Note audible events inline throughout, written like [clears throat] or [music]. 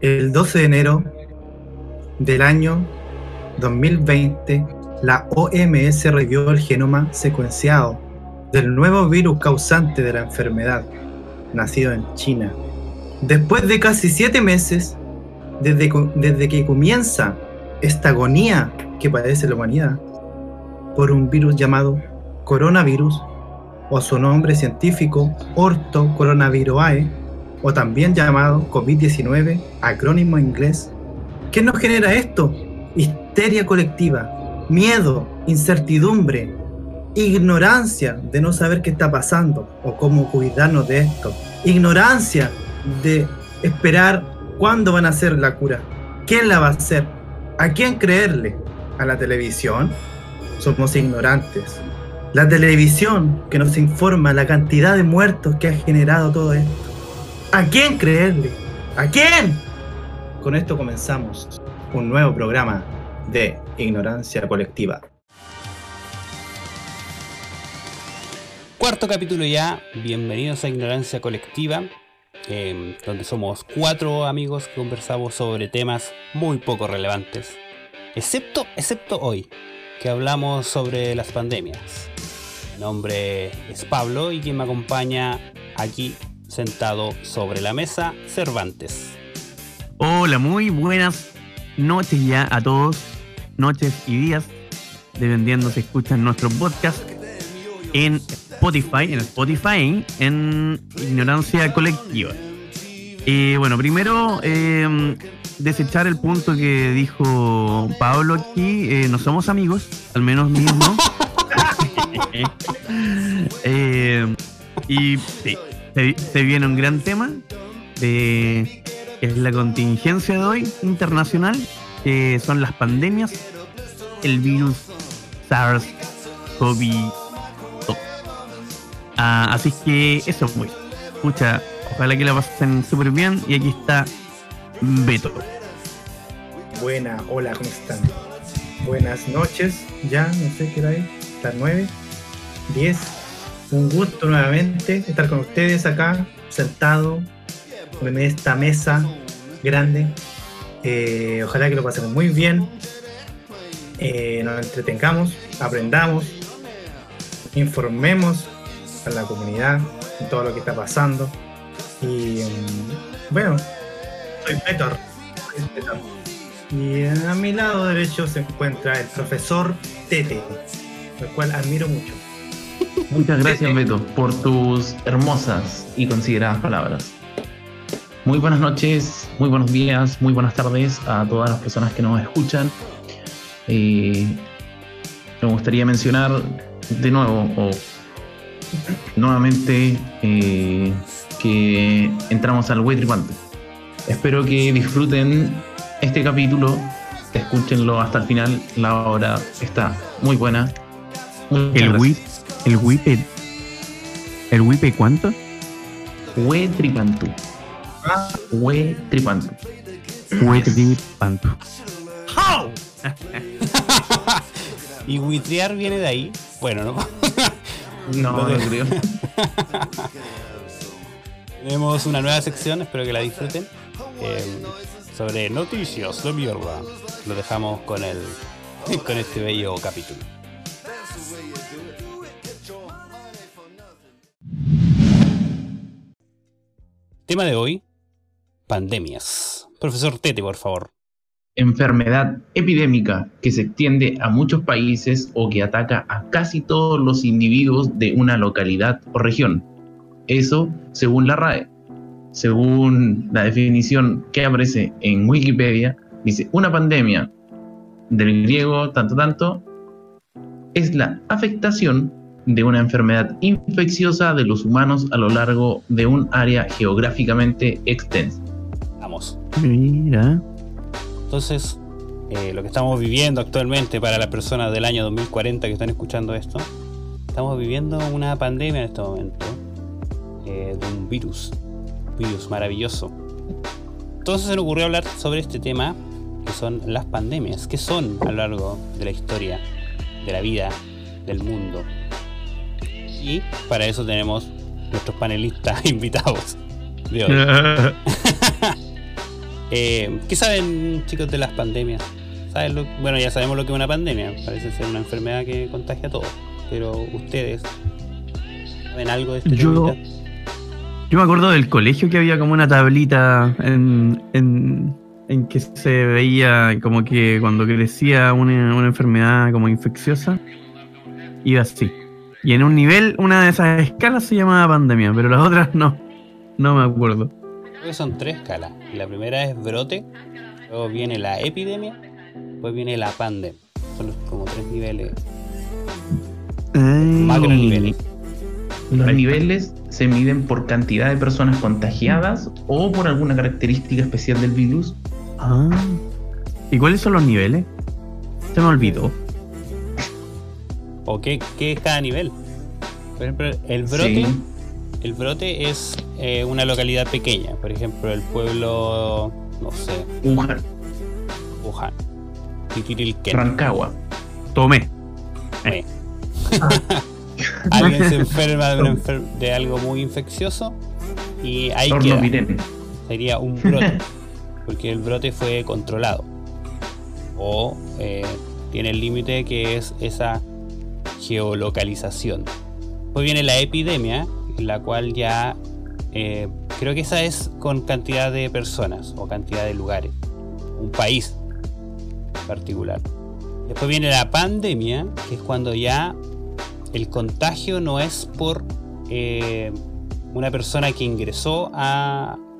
El 12 de enero del año 2020, la OMS revió el genoma secuenciado del nuevo virus causante de la enfermedad, nacido en China. Después de casi siete meses, desde, desde que comienza esta agonía que padece la humanidad por un virus llamado coronavirus, o su nombre científico Orto o también llamado COVID-19, acrónimo inglés. ¿Qué nos genera esto? Histeria colectiva, miedo, incertidumbre, ignorancia de no saber qué está pasando o cómo cuidarnos de esto, ignorancia de esperar cuándo van a hacer la cura, quién la va a hacer, a quién creerle, a la televisión. Somos ignorantes. La televisión que nos informa la cantidad de muertos que ha generado todo esto. ¿A quién creerle? ¿A quién? Con esto comenzamos un nuevo programa de Ignorancia Colectiva. Cuarto capítulo ya, bienvenidos a Ignorancia Colectiva, eh, donde somos cuatro amigos que conversamos sobre temas muy poco relevantes, excepto, excepto hoy, que hablamos sobre las pandemias. Mi nombre es Pablo y quien me acompaña aquí sentado sobre la mesa, Cervantes. Hola, muy buenas noches ya a todos, noches y días, dependiendo si escuchan nuestro podcast en Spotify, en Spotify, en Ignorancia Colectiva. Y bueno, primero eh, desechar el punto que dijo Pablo aquí, eh, no somos amigos, al menos mismo. [laughs] [laughs] eh, y sí, se, se, viene un gran tema de es la contingencia de hoy internacional, que son las pandemias, el virus SARS-CoV-2. Ah, así que eso fue. Escucha, ojalá que la pasen súper bien. Y aquí está Beto. Buena, hola, ¿cómo están? Buenas noches, ya, no sé qué hora es, las 9, 10. Un gusto nuevamente estar con ustedes acá, sentado en esta mesa grande. Eh, ojalá que lo pasemos muy bien, eh, nos entretengamos, aprendamos, informemos a la comunidad de todo lo que está pasando. Y um, bueno, soy Petor. Y a mi lado derecho se encuentra el profesor Tete, el cual admiro mucho. Muchas gracias, Beto, por tus hermosas y consideradas palabras. Muy buenas noches, muy buenos días, muy buenas tardes a todas las personas que nos escuchan. Eh, me gustaría mencionar de nuevo, o nuevamente, eh, que entramos al Wetripanto. Espero que disfruten este capítulo, escúchenlo hasta el final, la hora está muy buena. el WIP, el WIP, el WIP cuánto? Wetripantu. Wetripantu. Wetripantu. ¡How! [laughs] y huitrear viene de ahí. Bueno, ¿no? no, no creo. [laughs] Tenemos una nueva sección, espero que la disfruten. Eh, sobre noticias de mierda. Lo dejamos con el [laughs] con este bello capítulo. Tema de hoy, pandemias. Profesor Tete, por favor. Enfermedad epidémica que se extiende a muchos países o que ataca a casi todos los individuos de una localidad o región. Eso según la RAE. Según la definición que aparece en Wikipedia, dice una pandemia del griego tanto tanto es la afectación de una enfermedad infecciosa de los humanos a lo largo de un área geográficamente extensa. Vamos. Mira. Entonces, eh, lo que estamos viviendo actualmente para las personas del año 2040 que están escuchando esto, estamos viviendo una pandemia en este momento eh, de un virus, un virus maravilloso. Entonces se nos ocurrió hablar sobre este tema, que son las pandemias, que son a lo largo de la historia, de la vida, del mundo. Y para eso tenemos nuestros panelistas [laughs] invitados de hoy. [laughs] Eh, ¿Qué saben, chicos, de las pandemias? ¿Saben lo- bueno, ya sabemos lo que es una pandemia. Parece ser una enfermedad que contagia a todos. Pero ustedes, ¿saben algo de este Yo-? Yo me acuerdo del colegio que había como una tablita en, en, en que se veía como que cuando crecía una, una enfermedad como infecciosa, iba así. Y en un nivel, una de esas escalas se llamaba pandemia, pero las otras no. No me acuerdo. Creo que son tres escalas. La primera es brote, luego viene la epidemia, después viene la pandemia. Son los- como tres niveles, macro niveles. Los niveles se miden por cantidad de personas contagiadas o por alguna característica especial del virus. Ah. ¿Y cuáles son los niveles? Se me olvidó. ¿O qué, qué es cada nivel? Por ejemplo, el brote, Sí. el brote es eh, una localidad pequeña. Por ejemplo, el pueblo, no sé, Wuhan, Wuhan, Titirilquén. Rancagua. Tomé. Eh. [laughs] Alguien se enferma de, una enfer- de algo muy infeccioso y queda. Tornovirén. sería un brote, porque el brote fue controlado. O eh, tiene el límite que es esa geolocalización. Después viene la epidemia, en la cual ya eh, creo que esa es con cantidad de personas o cantidad de lugares, un país en particular. Después viene la pandemia, que es cuando ya el contagio no es por eh, una persona que ingresó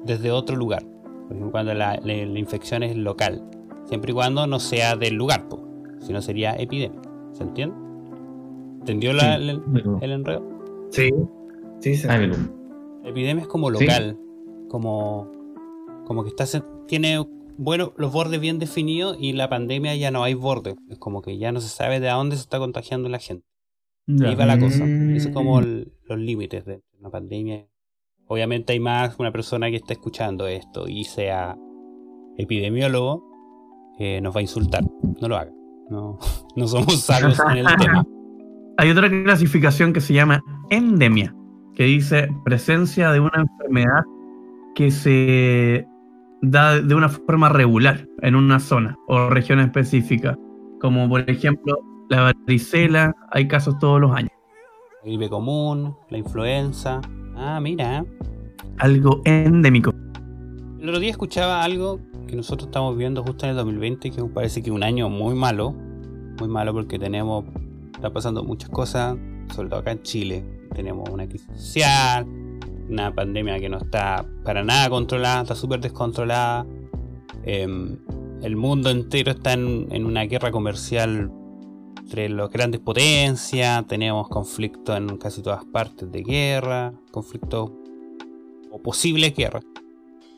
desde otro lugar. Por ejemplo, cuando la, infección es local. Siempre y cuando no sea del lugar, si no sería epidemia. ¿Se entiende? ¿Entendió la- Sí. el, el enredo? Sí, sí, sí. Ah, epidemia es como Sí. local, como, como que está, se- tiene bueno, los bordes bien definidos y la pandemia ya no hay bordes. Es como que ya no se sabe de a dónde se está contagiando la gente. Ahí va la cosa. Mm. Eso es como el- los límites de una pandemia. Obviamente hay más una persona que está escuchando esto y sea epidemiólogo, eh, nos va a insultar. No lo haga. No, [laughs] no somos sabios en el [laughs] tema. Hay otra clasificación que se llama endemia, que dice presencia de una enfermedad que se da de una forma regular en una zona o región específica, como por ejemplo la varicela, hay casos todos los años. La gripe común, la influenza. Ah, mira. Algo endémico. El otro día escuchaba algo que nosotros estamos viviendo justo en el 2020, que parece que es un año muy malo. Muy malo porque tenemos, está pasando muchas cosas, sobre todo acá en Chile. Tenemos una crisis social, una pandemia que no está para nada controlada, está súper descontrolada. Em, el mundo entero está en, una guerra comercial entre las grandes potencias, tenemos conflictos en casi todas partes de guerra, conflictos o posibles guerras.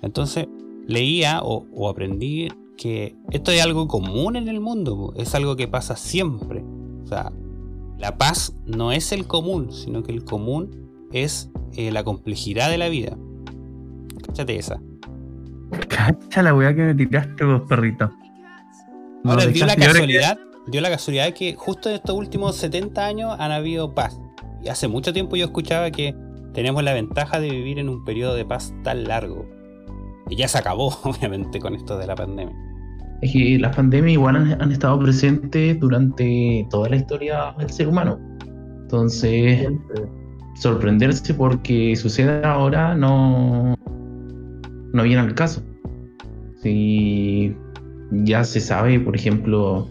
Entonces leía o, o aprendí que esto es algo común en el mundo, es algo que pasa siempre. O sea, la paz no es el común, sino que el común es eh, la complejidad de la vida. Cáchate esa. Cacha la weá que me tiraste vos, perrito. No, Ahora dio la creo que- casualidad, dio la casualidad que justo en estos últimos 70 años han habido paz. Y hace mucho tiempo yo escuchaba que tenemos la ventaja de vivir en un periodo de paz tan largo. Y ya se acabó, [laughs] obviamente, con esto de la pandemia. Es que las pandemias igual han, han estado presentes durante toda la historia del ser humano. Entonces, sorprenderse porque suceda ahora no, no viene al caso. Si ya se sabe, por ejemplo,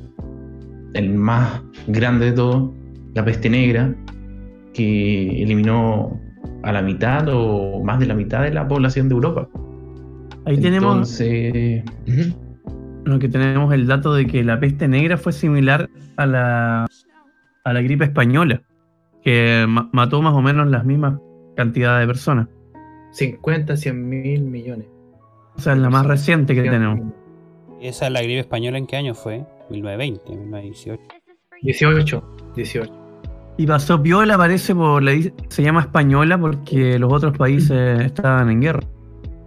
el más grande de todos, la peste negra, que eliminó a la mitad o más de la mitad de la población de Europa. Ahí tenemos Entonces, ujú. Lo que tenemos el dato de que la peste negra fue similar a la, a la gripe española, que ma- mató más o menos las mismas cantidades de personas. 50, 100 mil millones. O sea, es la más reciente que tenemos. ¿Esa la gripe española en qué año fue? 1920, 1918. 18, 18. Y pasó piola, parece, por la, se llama española porque los otros países estaban en guerra.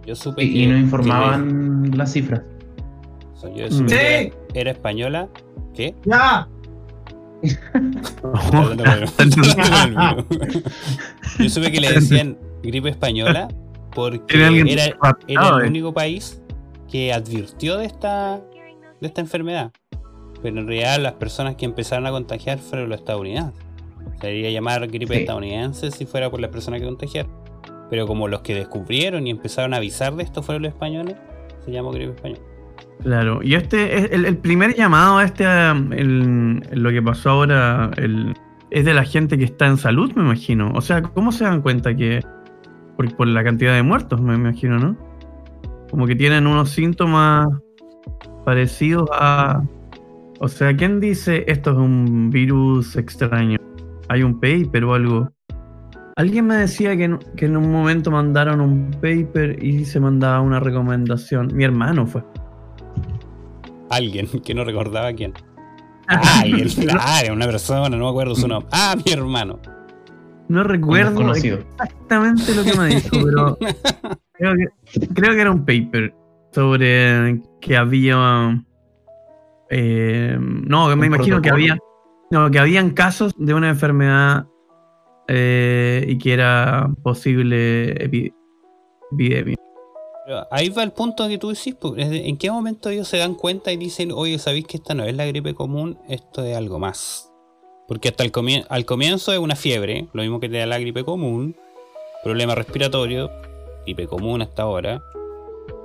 Yo supe y, que. y no que informaban las cifras. So, yo supe Sí. que era, era española. ¿Qué? ¡Ya! [laughs] [laughs] [laughs] Yo supe que le decían gripe española porque era, el eh. único país que advirtió de esta, de esta enfermedad. Pero en realidad las personas que empezaron a contagiar fueron los estadounidenses. Se debería llamar gripe Sí. estadounidense si fuera por las personas que contagiaron. Pero como los que descubrieron y empezaron a avisar de esto fueron los españoles, se llamó gripe española. Claro, y este es el, el primer llamado a este, um, el- lo que pasó ahora, es de la gente que está en salud, me imagino. O sea, ¿cómo se dan cuenta que por, por la cantidad de muertos, me imagino, ¿no? Como que tienen unos síntomas parecidos a... O sea, ¿quién dice esto es un virus extraño? ¿Hay un paper o algo? Alguien me decía que en, que en un momento mandaron un paper y se mandaba una recomendación. Mi hermano fue. Alguien [laughs] que no recordaba quién. [laughs] Ah, alguien, claro, una persona, no me acuerdo su nombre. Ah, mi hermano. No recuerdo exactamente lo que me dijo, [laughs] pero creo que, creo que era un paper sobre que había. eh, no, me imagino que había. No, que habían casos de una enfermedad eh, y que era posible epi- epidemia. Ahí va el punto que tú decís, porque es de- ¿en qué momento ellos se dan cuenta y dicen, oye, ¿sabéis que esta no es la gripe común? Esto es algo más. Porque hasta el comien- al comienzo es una fiebre, lo mismo que te da la gripe común, problema respiratorio, gripe común hasta ahora.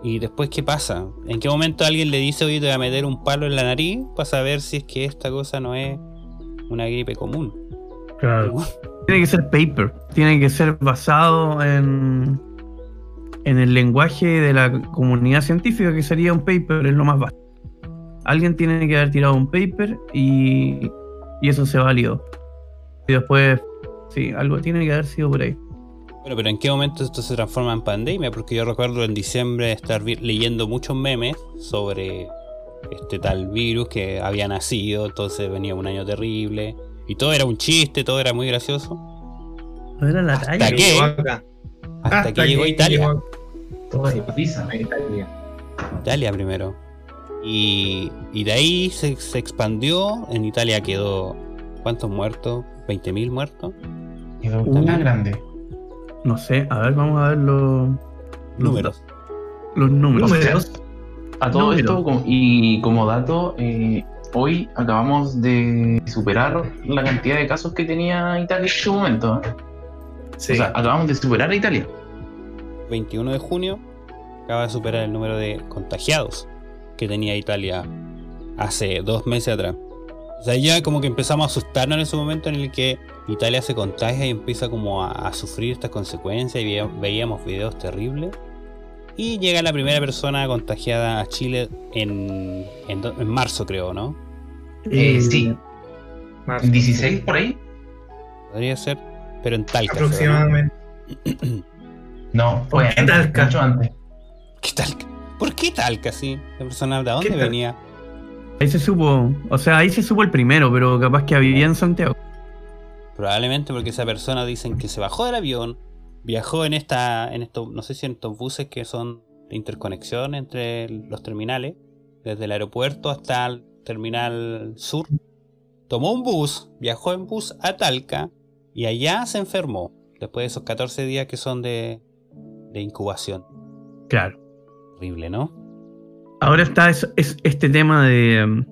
Y después, ¿qué pasa? ¿En qué momento alguien le dice, oye, te voy a meter un palo en la nariz para saber si es que esta cosa no es una gripe común? Tiene que ser paper, tiene que ser basado en, en el lenguaje de la comunidad científica, que sería un paper, es lo más básico. Alguien tiene que haber tirado un paper y, y eso se validó. Y después, sí, algo tiene que haber sido por ahí. Bueno, pero ¿en qué momento esto se transforma en pandemia? Porque yo recuerdo en diciembre estar leyendo muchos memes sobre este tal virus que había nacido, entonces venía un año terrible. Y todo era un chiste, todo era muy gracioso. No era la Hasta talla. que- Hasta, que llegó Italia. llegó Todo es pizza. a Italia. Italia primero. Y, y de ahí se, se expandió. En Italia quedó. ¿Cuántos muertos? ¿20.000 muertos? Quedó Uh. tan grande. No sé, a ver, vamos a ver los, los, Números. los números. Números. A todo esto, como- y como dato, eh, hoy acabamos de superar la cantidad de casos que tenía Italia en su momento. ¿eh? Sí. O sea, acabamos de superar a Italia. 21 de junio acaba de superar el número de contagiados que tenía Italia hace dos meses atrás. O sea, ya como que empezamos a asustarnos en ese momento en el que Italia se contagia y empieza como a, a sufrir estas consecuencias y veía- veíamos videos terribles. Y llega la primera persona contagiada a Chile en, en, marzo, creo, ¿no? Eh, sí, Marzo. 16 por ahí. Podría ser, pero en Talca. fue, ¿no? Aproximadamente. [clears throat] No, fue ¿Por qué Talca? mucho antes. ¿Qué Talca? ¿Por qué Talca, sí? ¿La persona de dónde venía? Ahí se supo, o sea, ahí se supo el primero, pero capaz que había en Santiago. Probablemente porque esa persona dicen que se bajó del avión, viajó en esta, en estos, no sé si en estos buses que son de interconexión entre los terminales, desde el aeropuerto hasta el terminal sur. Tomó un bus, viajó en bus a Talca y allá se enfermó, después de esos 14 días que son de, de incubación. Claro. Horrible, ¿no? Ahora está es, es este tema de,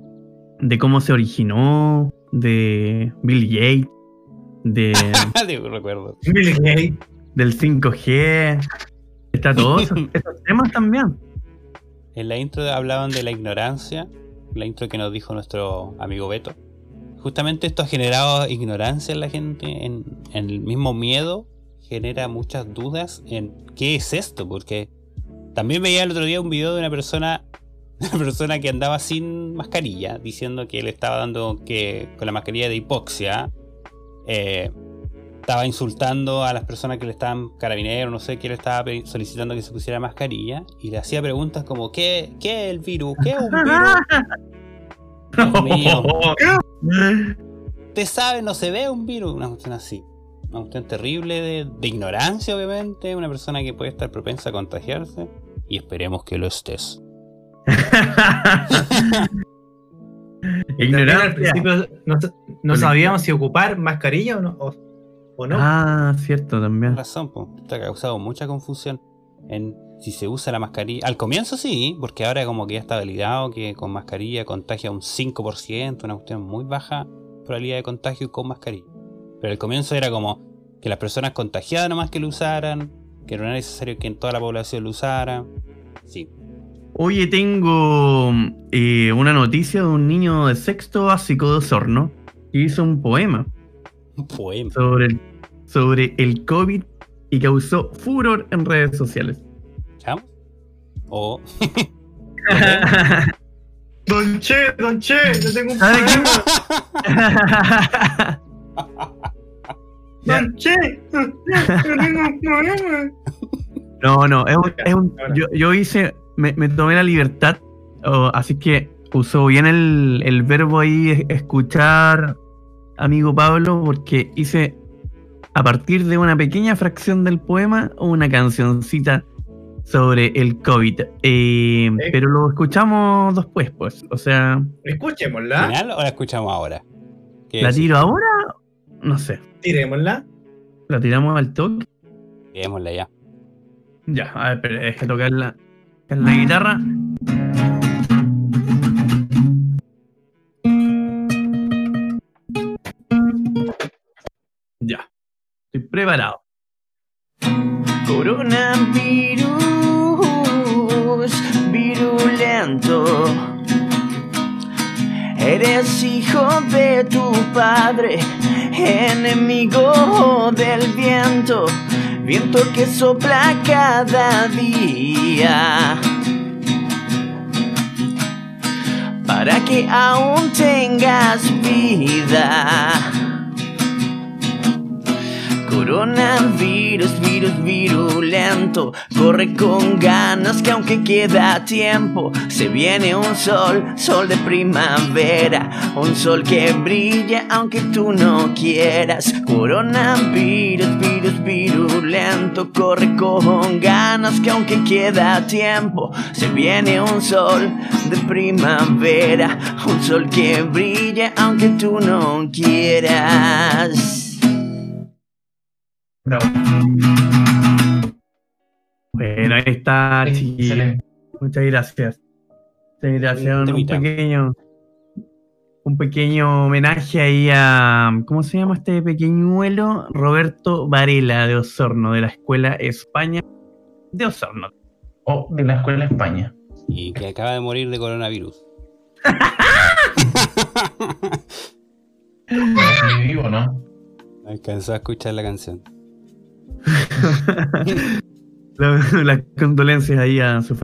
de cómo se originó, de Bill Gates, de, [laughs] recuerdo. Bill Gates. del 5G. Está todo eso, [laughs] esos temas también. En la intro hablaban de la ignorancia, la intro que nos dijo nuestro amigo Beto. Justamente esto ha generado ignorancia en la gente, en, en el mismo miedo, genera muchas dudas en qué es esto, porque también veía el otro día un video de una persona, [laughs] una persona que andaba sin mascarilla, diciendo que le estaba dando que con la mascarilla de hipoxia, eh, estaba insultando a las personas que le estaban carabineros, no sé, que le estaba solicitando que se pusiera mascarilla y le hacía preguntas como ¿qué, qué es el virus? ¿Qué es un virus? [laughs] Dios mío. ¿Usted sabe? No se ve un virus. Una cuestión así. Una cuestión terrible de, de ignorancia, obviamente. Una persona que puede estar propensa a contagiarse. Y esperemos que lo estés. [laughs] También al principio no, no sabíamos si ocupar mascarilla o no. O, o no. Ah, cierto, también. Razón, pues. Esto ha causado mucha confusión. En, si se usa la mascarilla. Al comienzo sí, porque ahora como que ya está validado que con mascarilla contagia un 5%, una cuestión muy baja probabilidad de contagio con mascarilla. Pero al comienzo era como que las personas contagiadas nomás que lo usaran, que no era necesario que en toda la población lo usara. Sí. Oye, tengo eh, una noticia de un niño de sexto básico de Osorno que hizo un poema Un poema. sobre el, sobre el COVID y causó furor en redes sociales. O. [laughs] Don Che, Don Che, yo tengo un ¿Sabe qué? problema. [laughs] Don Che, yo tengo un problema. No, no, es un, es un- yo, yo hice, me, me tomé la libertad, oh, así que usó bien el, el verbo ahí, es- escuchar, amigo Pablo, porque hice a partir de una pequeña fracción del poema una cancioncita sobre el COVID. Eh, pero lo escuchamos después, pues, o sea, Escuchémosla, ¿Final o la escuchamos ahora? ¿Qué ¿la tiro ahora? No sé, tirémosla. ¿la tiramos al toque? Démosla ya. Ya, a ver, pero es que tocar la, tocar la guitarra. Ya, estoy preparado. Coronavirus Eres hijo de tu padre, enemigo del viento, viento que sopla cada día. Para que aún tengas vida. Coronavirus, virus virulento, corre con ganas que aunque queda tiempo, se viene un sol, sol de primavera, un sol que brilla aunque tú no quieras. Coronavirus, virus virulento, corre con ganas que aunque queda tiempo, se viene un sol de primavera, un sol que brilla aunque tú no quieras. Bravo. Bueno, ahí está. Muchas gracias. Muchas gracias. Un, pequeño. Un pequeño homenaje ahí a. ¿Cómo se llama este pequeñuelo? Roberto Varela de Osorno, de la Escuela España de Osorno. O de la Escuela España. Y que acaba de morir de coronavirus. Sigue [laughs] vivo, ¿no? No alcanzó a escuchar la canción. [laughs] La- Las condolencias ahí a su.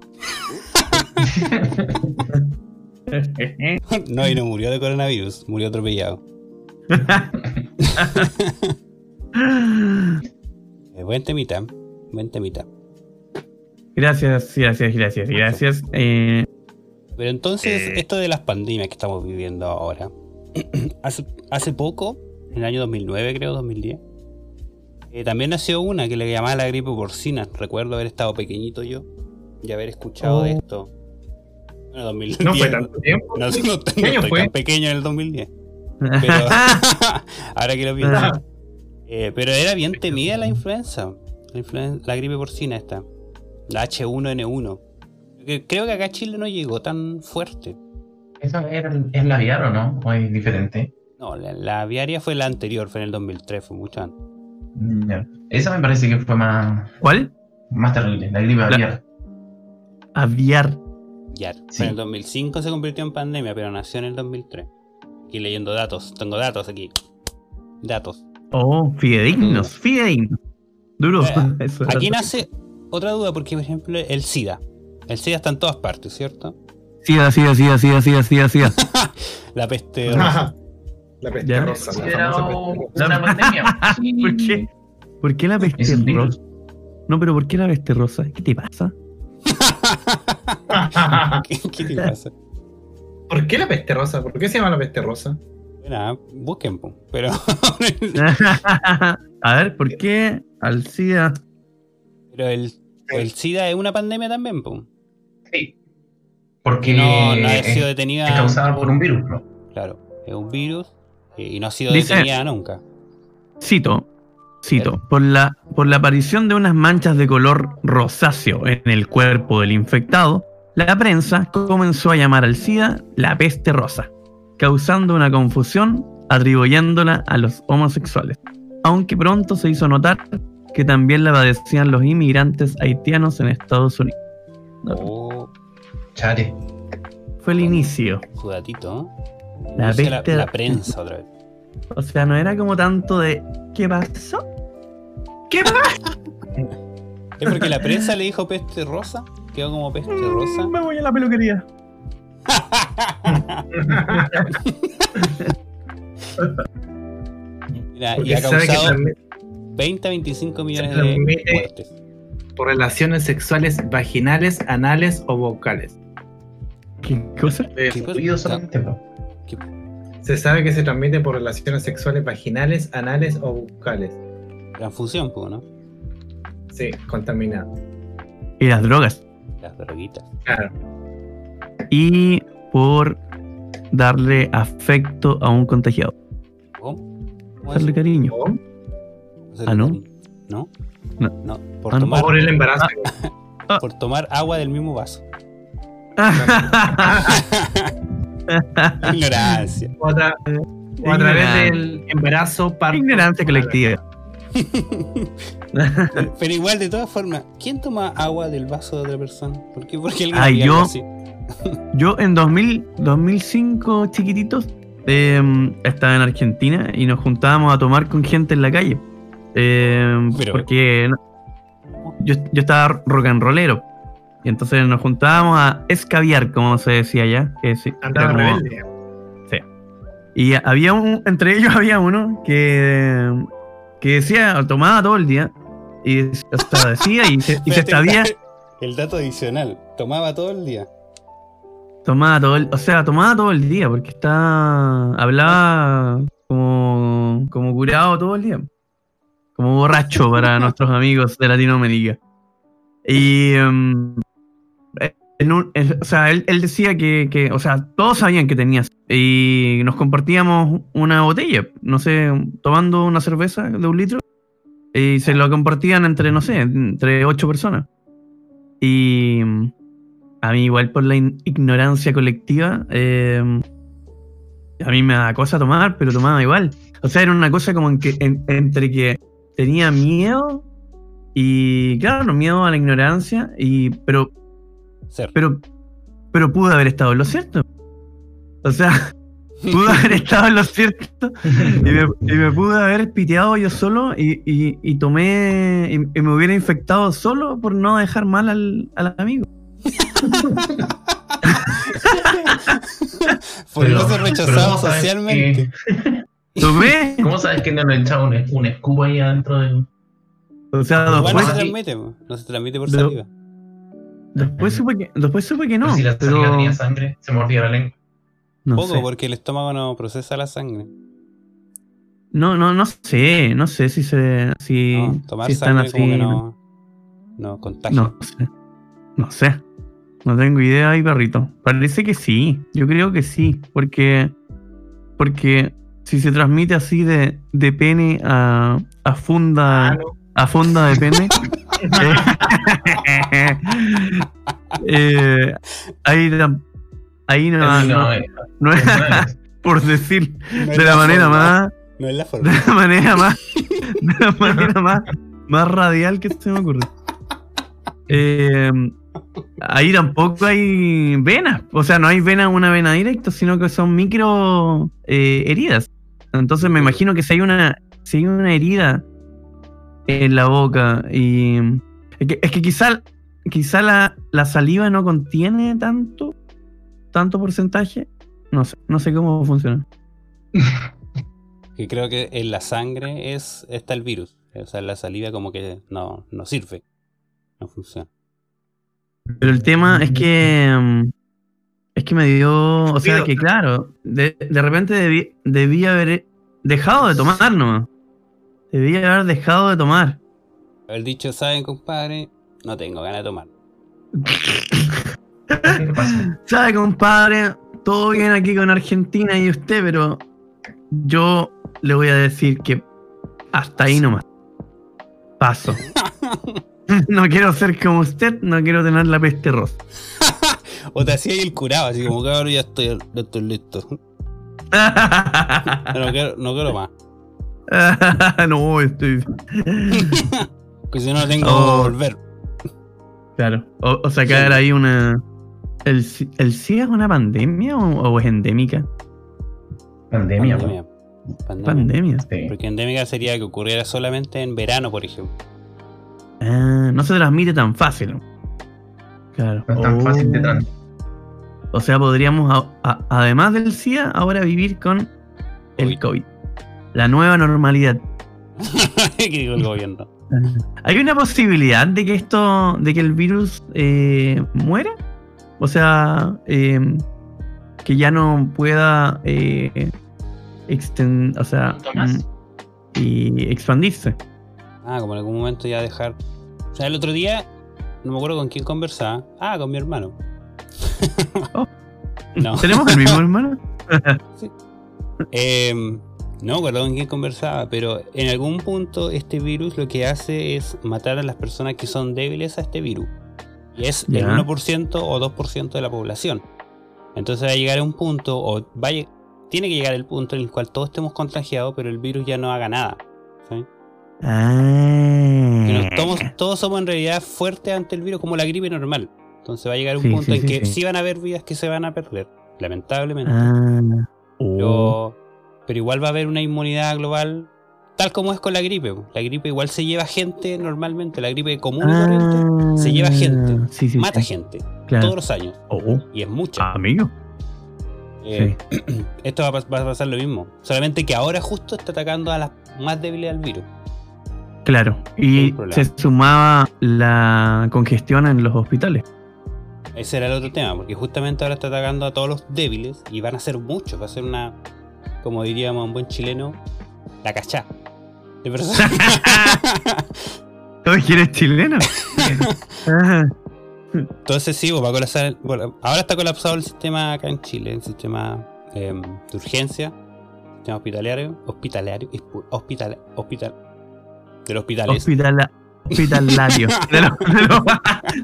No, y no murió de coronavirus, murió atropellado. [laughs] Eh, buen temita, buen temita. gracias, gracias, gracias, gracias. Eh, Pero entonces, Eh. esto de las pandemias que estamos viviendo ahora. [clears throat] hace, hace poco, en el año 2009 creo, 2010, eh, también nació una que le llamaba la gripe porcina. Recuerdo haber estado pequeñito yo y haber escuchado de Oh. esto. Bueno, 2010. No fue tanto tiempo. No, no, no ¿Qué año estoy fue? tan pequeño en el 2010. [laughs] Pero [laughs] ahora que lo pienso. Ah, Eh, pero era bien temida la influenza. La, influen- la gripe porcina esta. La H1N1. Que- Creo que acá Chile no llegó tan fuerte. ¿Esa era, es la aviar o no? ¿O es diferente? No, la, la aviaria fue la anterior, fue en el 2003, fue mucho antes. Mm. Esa me parece que fue más, ¿Cuál? más terrible, la gripe aviar. Aviar. Ya, Sí. en el 2005 se convirtió en pandemia, pero nació en el 2003. Aquí leyendo datos, tengo datos aquí. Datos. Oh, fidedignos, fidedignos. Duro. Eh, eso. Aquí nace otra duda, porque por ejemplo el SIDA. El SIDA está en todas partes, ¿cierto? Sida, sida, sida, sida, sida, sida, sida. [laughs] La peste. [laughs] La peste Ya. rosa. la peste una pandemia. [laughs] ¿Por qué? ¿Por qué la peste rosa? No, pero ¿por qué la peste rosa? ¿Qué te pasa? [laughs] ¿Qué, qué te pasa? ¿Por qué la peste rosa? ¿Por qué se llama la peste rosa? Nada, busquen, pero [laughs] A ver, ¿por qué al SIDA? pero el, el SIDA es una pandemia también, po. Sí. Porque No, no ha sido detenida. es causada por un virus, ¿no? Claro, es un virus y no ha sido Dice- detenida nunca. Cito, cito, por la, por la aparición de unas manchas de color rosáceo en el cuerpo del infectado, la prensa comenzó a llamar al SIDA la peste rosa, causando una confusión atribuyéndola a los homosexuales, aunque pronto se hizo notar que también la padecían los inmigrantes haitianos en Estados Unidos. Oh, Chare. Fue el inicio. su datito, ¿eh? La peste- la prensa otra vez. O sea, no era como tanto de ¿qué pasó? ¿Qué pasó? [laughs] ¿Es porque la prensa le dijo peste rosa? Quedó como peste rosa. Me voy a la peluquería. [laughs] Mira, y ha causado transmite 20 a 25 millones de muertes. por relaciones sexuales vaginales, anales o vocales. ¿Qué cosa? ¿Qué fluido cosa? solamente, Se sabe que se transmite por relaciones sexuales vaginales, anales o bucales. Transfusión, pues, ¿no? Sí, contaminado. Y las drogas. Las droguitas. Claro. Y por darle afecto a un contagiado. ¿Cómo? ¿Cómo Darle eso? cariño. O, ¿Hacer Ah, ¿no? ¿No? No. No, por, Ah, tomar, por el embarazo. [laughs] por tomar agua del mismo vaso. [laughs] [laughs] [laughs] Ignorancia. O a, tra- o a través del embarazo parto. Ignorancia colectiva. [laughs] Pero igual, de todas formas, ¿quién toma agua del vaso de otra persona? ¿Por qué? Porque alguien haría yo. así. [laughs] Yo en 2000, 2005, chiquititos, eh, estaba en Argentina y nos juntábamos a tomar con gente en la calle. Eh, Pero- porque no- yo, yo estaba rock and rollero. Y entonces nos juntábamos a escabiar, como se decía allá. Que sí, Andaba era como- rebelde. Y había un, entre ellos [laughs] había uno que, que decía, tomaba todo el día. Y sea, decía y se, y se El dato adicional. Tomaba todo el día. tomaba todo el, o sea, tomaba todo el día, porque está, hablaba como, como curado todo el día. Como borracho para [laughs] nuestros amigos de Latinoamérica. Y em, en un- o sea, él, él decía que, que, o sea, todos sabían que tenías. Y nos compartíamos una botella, no sé, tomando una cerveza de un litro. Y se lo compartían entre, no sé, entre ocho personas. Y mm, a mí igual por la ignorancia colectiva, eh, a mí me da cosa tomar, pero tomaba igual. O sea, era una cosa como en que, en- entre que tenía miedo y, claro, miedo a la ignorancia, y, pero Ser. pero, pero pude haber estado en lo cierto. O sea, [laughs] pude haber estado en lo cierto y me, y me pude haber piteado yo solo y, y- y tomé y, y me hubiera infectado solo por no dejar mal al, al amigo. [laughs] Por Pero- pero rechazado ¿cómo sabes socialmente. [laughs] Tomé, ¿Cómo sabes que no le echaba un, un escudo ahí adentro del.? o sea, Igual no se transmite, no se transmite por Lo- saliva. Después, supe que, después supe que no. Pero si la pero- tenía sangre, se mordía la lengua. no, Poco, sé. porque el estómago no procesa la sangre. no, no, no sé, no sé si se si, No, tomar si están sangre así. como que no, no contagia. No sé. No sé. No tengo idea ahí, perrito. Parece que sí. Yo creo que sí. Porque. Porque si se transmite así de, de pene a, a funda. Ah, no. A funda de pene. [laughs] eh, ahí, ahí no, Así no- no, eh, no es no es. [laughs] por decir de la manera forma, más. No es la De la manera más. [laughs] De la manera más, más radial que se me ocurre. Eh, ahí tampoco hay venas. O sea, no hay vena, una vena directa, sino que son micro eh, heridas. Entonces me imagino que si hay una, si hay una herida en la boca y. Es que, es que quizá, quizá la, la saliva no contiene tanto, tanto porcentaje. No sé, no sé cómo funciona. [laughs] Que creo que en la sangre es está el virus. O sea, la saliva como que no, no sirve. No funciona. Pero el tema es que. mm, Es que me dio. O sea, que claro, de, de repente debí, debí haber dejado de tomar nomás. Debí haber dejado de tomar. El dicho, ¿saben, compadre? No tengo ganas de tomar. ¿Qué pasa? ¿Sabe, compadre? Todo bien aquí con Argentina y usted, pero yo le voy a decir que hasta ahí nomás. Paso. [laughs] no quiero ser como usted, no quiero tener la peste rosa. [laughs] O te hacía el curado, así como cabrón, ya estoy, ya estoy listo. [laughs] No quiero, no quiero más. [laughs] no, estoy. [laughs] Que si no tengo Oh. que volver. Claro. O, o sacar Sí. ahí una. ¿El, ¿El SIDA es una pandemia o, o es endémica? Pandemia. Pandemia. Pandemia. Pandemia. Sí. Porque endémica sería que ocurriera solamente en verano, por ejemplo. Ah, no se transmite tan fácil. Claro. No es tan Oh. fácil de trans. O sea, podríamos, a- a- además del SIDA, ahora vivir con el. COVID. La nueva normalidad. [laughs] ¿Qué dijo el gobierno? [laughs] ¿Hay una posibilidad de que esto, de que el virus eh, muera? O sea, eh, que ya no pueda eh, exten- o sea, mm, y expandirse. Ah, como en algún momento ya dejar. O sea, el otro día, no me acuerdo con quién conversaba. Ah, con mi hermano. Oh. [laughs] No. ¿Tenemos el mismo hermano? Em, no me acuerdo con quién conversaba, pero en algún punto este virus lo que hace es matar a las personas que son débiles a este virus. Y es el Ya. 1% o 2% de la población. Entonces va a llegar a un punto, o vaya, tiene que llegar el punto en el cual todos estemos contagiados, pero el virus ya no haga nada. ¿sí? Ah. Que todos, todos somos en realidad fuertes ante el virus como la gripe normal. Entonces va a llegar un Sí, punto sí, en que sí. van a haber vidas que se van a perder, lamentablemente. Ah. Oh. Pero, pero igual va a haber una inmunidad global, tal como es con la gripe. La gripe igual se lleva gente normalmente, la gripe común y corriente se lleva gente, Ah, sí, sí, mata sí. gente Claro. todos los años. Oh, Y es mucha. amigo. Eh, [clears throat] Esto va a, pas- va a pasar lo mismo. Solamente que ahora justo está atacando a las más débiles al virus. Claro. Y se sumaba la congestión en los hospitales. Ese era el otro tema, porque justamente ahora está atacando a todos los débiles y van a ser muchos. Va a ser una, como diríamos un buen chileno, la cachá. De personas. ¿Tú eres chileno? [laughs] Entonces sí, pues, va a colapsar. el- bueno, ahora está colapsado el sistema acá en Chile, el sistema em, de urgencia, sistema hospitalario, hospitalario, hospital, hospital, de los hospitales. hospitala- hospitalario. De los, de los-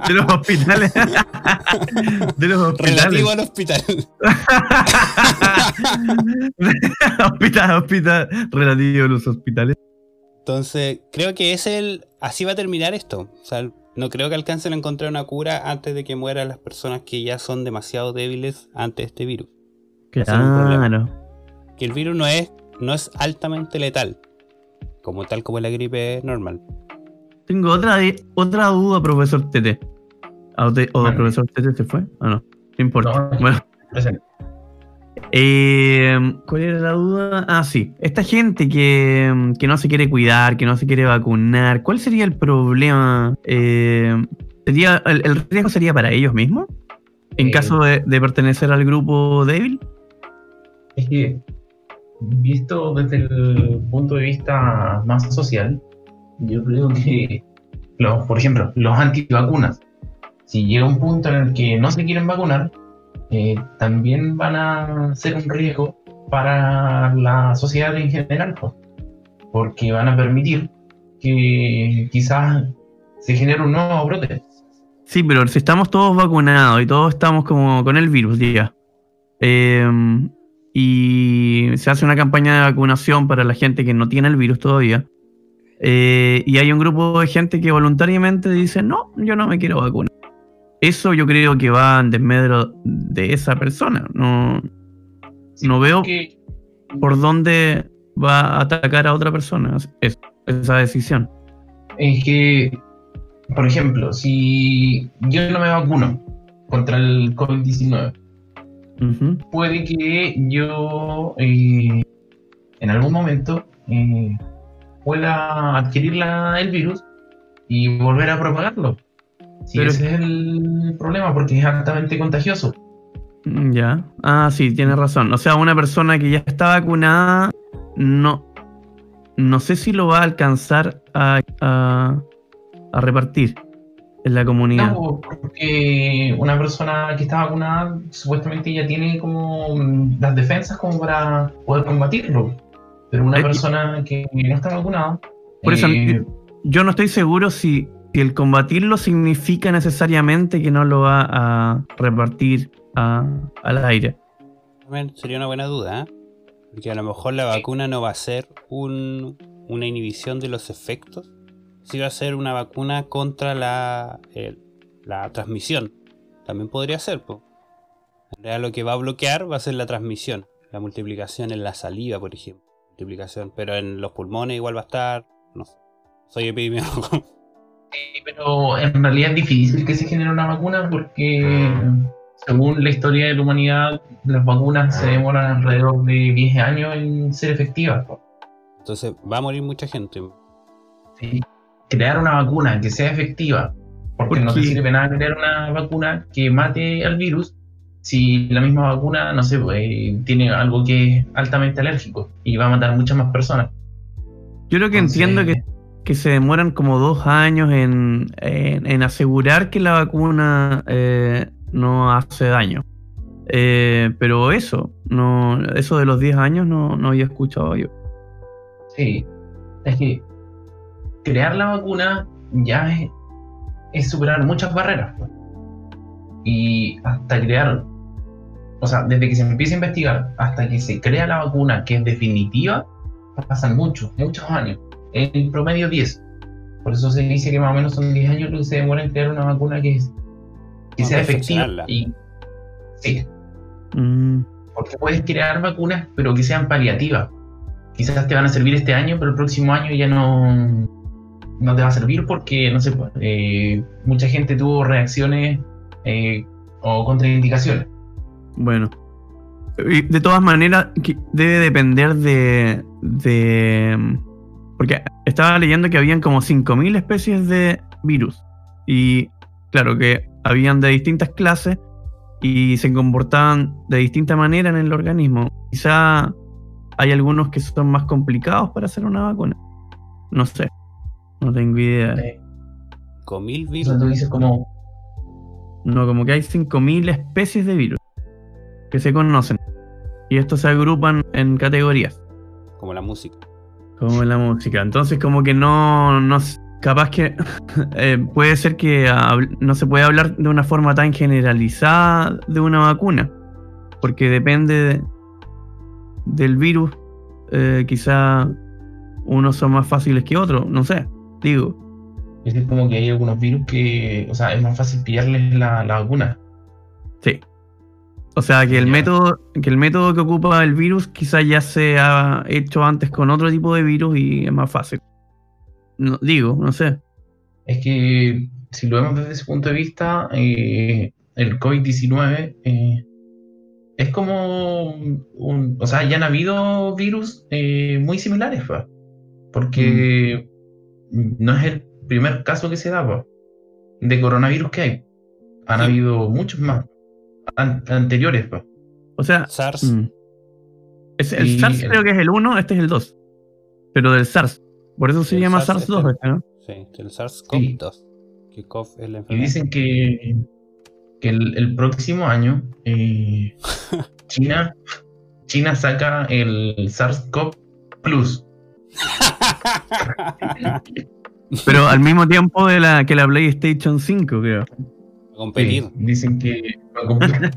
de los hospitales. De los hospitales. relativo al hospital. [laughs] hospital, hospital. Relativo a los hospitales. Entonces, creo que es el. Así va a terminar esto. O sea, no creo que alcancen a encontrar una cura antes de que mueran las personas que ya son demasiado débiles ante este virus. Claro. Que el virus no es, no es altamente letal. Como tal como la gripe normal. Tengo otra, otra duda, profesor Tete. ¿O, te- o Bueno. profesor Tete se fue? ¿O no? No importa. No. Bueno. [laughs] Presente. Eh, ¿Cuál era la duda? Ah, sí. Esta gente que, que no se quiere cuidar, que no se quiere vacunar, ¿cuál sería el problema? Eh, ¿sería, el, el riesgo sería para ellos mismos? En Eh. caso de, de pertenecer al grupo débil. Es que, visto desde el punto de vista más social, yo creo que, los, por ejemplo, los antivacunas, si llega un punto en el que no se quieren vacunar, eh, también van a ser un riesgo para la sociedad en general, porque van a permitir que quizás se genere un nuevo brote. Sí, pero si estamos todos vacunados y todos estamos como con el virus ya. eh, y se hace una campaña de vacunación para la gente que no tiene el virus todavía. Eh, y hay un grupo de gente que voluntariamente dice, no, yo no me quiero vacunar. Eso yo creo que va en desmedro de esa persona. No, Sí, No veo- que- por dónde va a atacar a otra persona es- esa decisión. es que, por ejemplo, si yo no me vacuno contra el COVID-19, Ujú. puede que yo eh, en algún momento eh, pueda adquirir la- el virus y volver a propagarlo. Sí, Pero- ese es el problema, porque es altamente contagioso. Mm, Ya. Ah, sí, tienes razón. O sea, una persona que ya está vacunada, no, no sé si lo va a alcanzar a, a, a repartir en la comunidad. No, porque una persona que está vacunada supuestamente ya tiene como las defensas como para poder combatirlo. Pero una persona que no está vacunada, Por eso- eh, yo no estoy seguro si, si el combatirlo significa necesariamente que no lo va a repartir a- al aire. Sería una buena duda, ¿eh? Porque a lo mejor la vacuna no va a ser un- una inhibición de los efectos, sí va a ser una vacuna contra la, el- la transmisión. También podría ser, pues. En realidad lo que va a bloquear va a ser la transmisión, la multiplicación en la saliva, por ejemplo. Multiplicación, pero en los pulmones igual va a estar, no sé. Soy epidemiólogo. [laughs] Sí, pero en realidad es difícil que se genere una vacuna porque según la historia de la humanidad, las vacunas se demoran alrededor de 10 años en ser efectivas. Entonces va a morir mucha gente. Sí. Crear una vacuna que sea efectiva, porque ¿Por no te sirve nada crear una vacuna que mate al virus si la misma vacuna, no sé, pues, eh, tiene algo que es altamente alérgico y va a matar muchas más personas. Yo lo que Entonces, entiendo que, que se demoran como dos años en, en- en asegurar que la vacuna eh, no hace daño. Eh, pero eso, no, eso de los 10 años no, no había escuchado yo. Sí, es que crear la vacuna ya es, es superar muchas barreras. pues. Y hasta crear, o sea, desde que se empieza a investigar hasta que se crea la vacuna que es definitiva, pasan muchos, muchos años. En promedio 10. Por eso se dice que más o menos son 10 años lo que se demora en crear una vacuna que, es, que sea a efectiva. Y, sí, Mm, porque puedes crear vacunas, pero que sean paliativas. Quizás te van a servir este año, pero el próximo año ya no, no te va a servir porque, no sé, pues, eh, mucha gente tuvo reacciones eh, o contraindicaciones. Bueno. De todas maneras, debe depender de, de... Porque estaba leyendo que habían como 5.000 especies de virus. Y claro que habían de distintas clases y se comportaban de distinta manera en el organismo. Quizá hay algunos que son más complicados para hacer una vacuna. No sé. No tengo idea. Con mil o virus. sea, tú dices como, No, como que hay 5.000 especies de virus que se conocen. Y estos se agrupan en categorías, Como la música. como la música. Entonces como que no... no capaz que [laughs] eh, puede ser que hab- no se puede hablar de una forma tan generalizada de una vacuna. Porque depende de- del virus. eh, quizá unos son más fáciles que otros. No sé. Digo. es como que hay algunos virus que, o sea, es más fácil pillarles la, la vacuna. Sí. O sea que el método, que el método que ocupa el virus quizás ya se ha hecho antes con otro tipo de virus y es más fácil. No, digo, no sé. Es que si lo vemos desde ese punto de vista, eh, el COVID-19 eh, es como un, o sea, ya han habido virus eh, muy similares, pa, porque no es el primer caso que se da pa, de coronavirus que hay. Han Sí. habido muchos más an- anteriores. pa. O sea, SARS. mm. Es- el Y SARS el- creo que es el 1, este es el 2. Pero del SARS. Por eso se El llama SARS SARS-2, este- ¿no? Sí, el SARS-CoV-2. Que CoV es la Y enfermedad. dicen que, que el, el próximo año eh, [laughs] China, China saca el SARS-CoV Plus. [laughs] [laughs] Pero al mismo tiempo de la, que la PlayStation 5, creo. Competir. Sí, dicen que va a competir.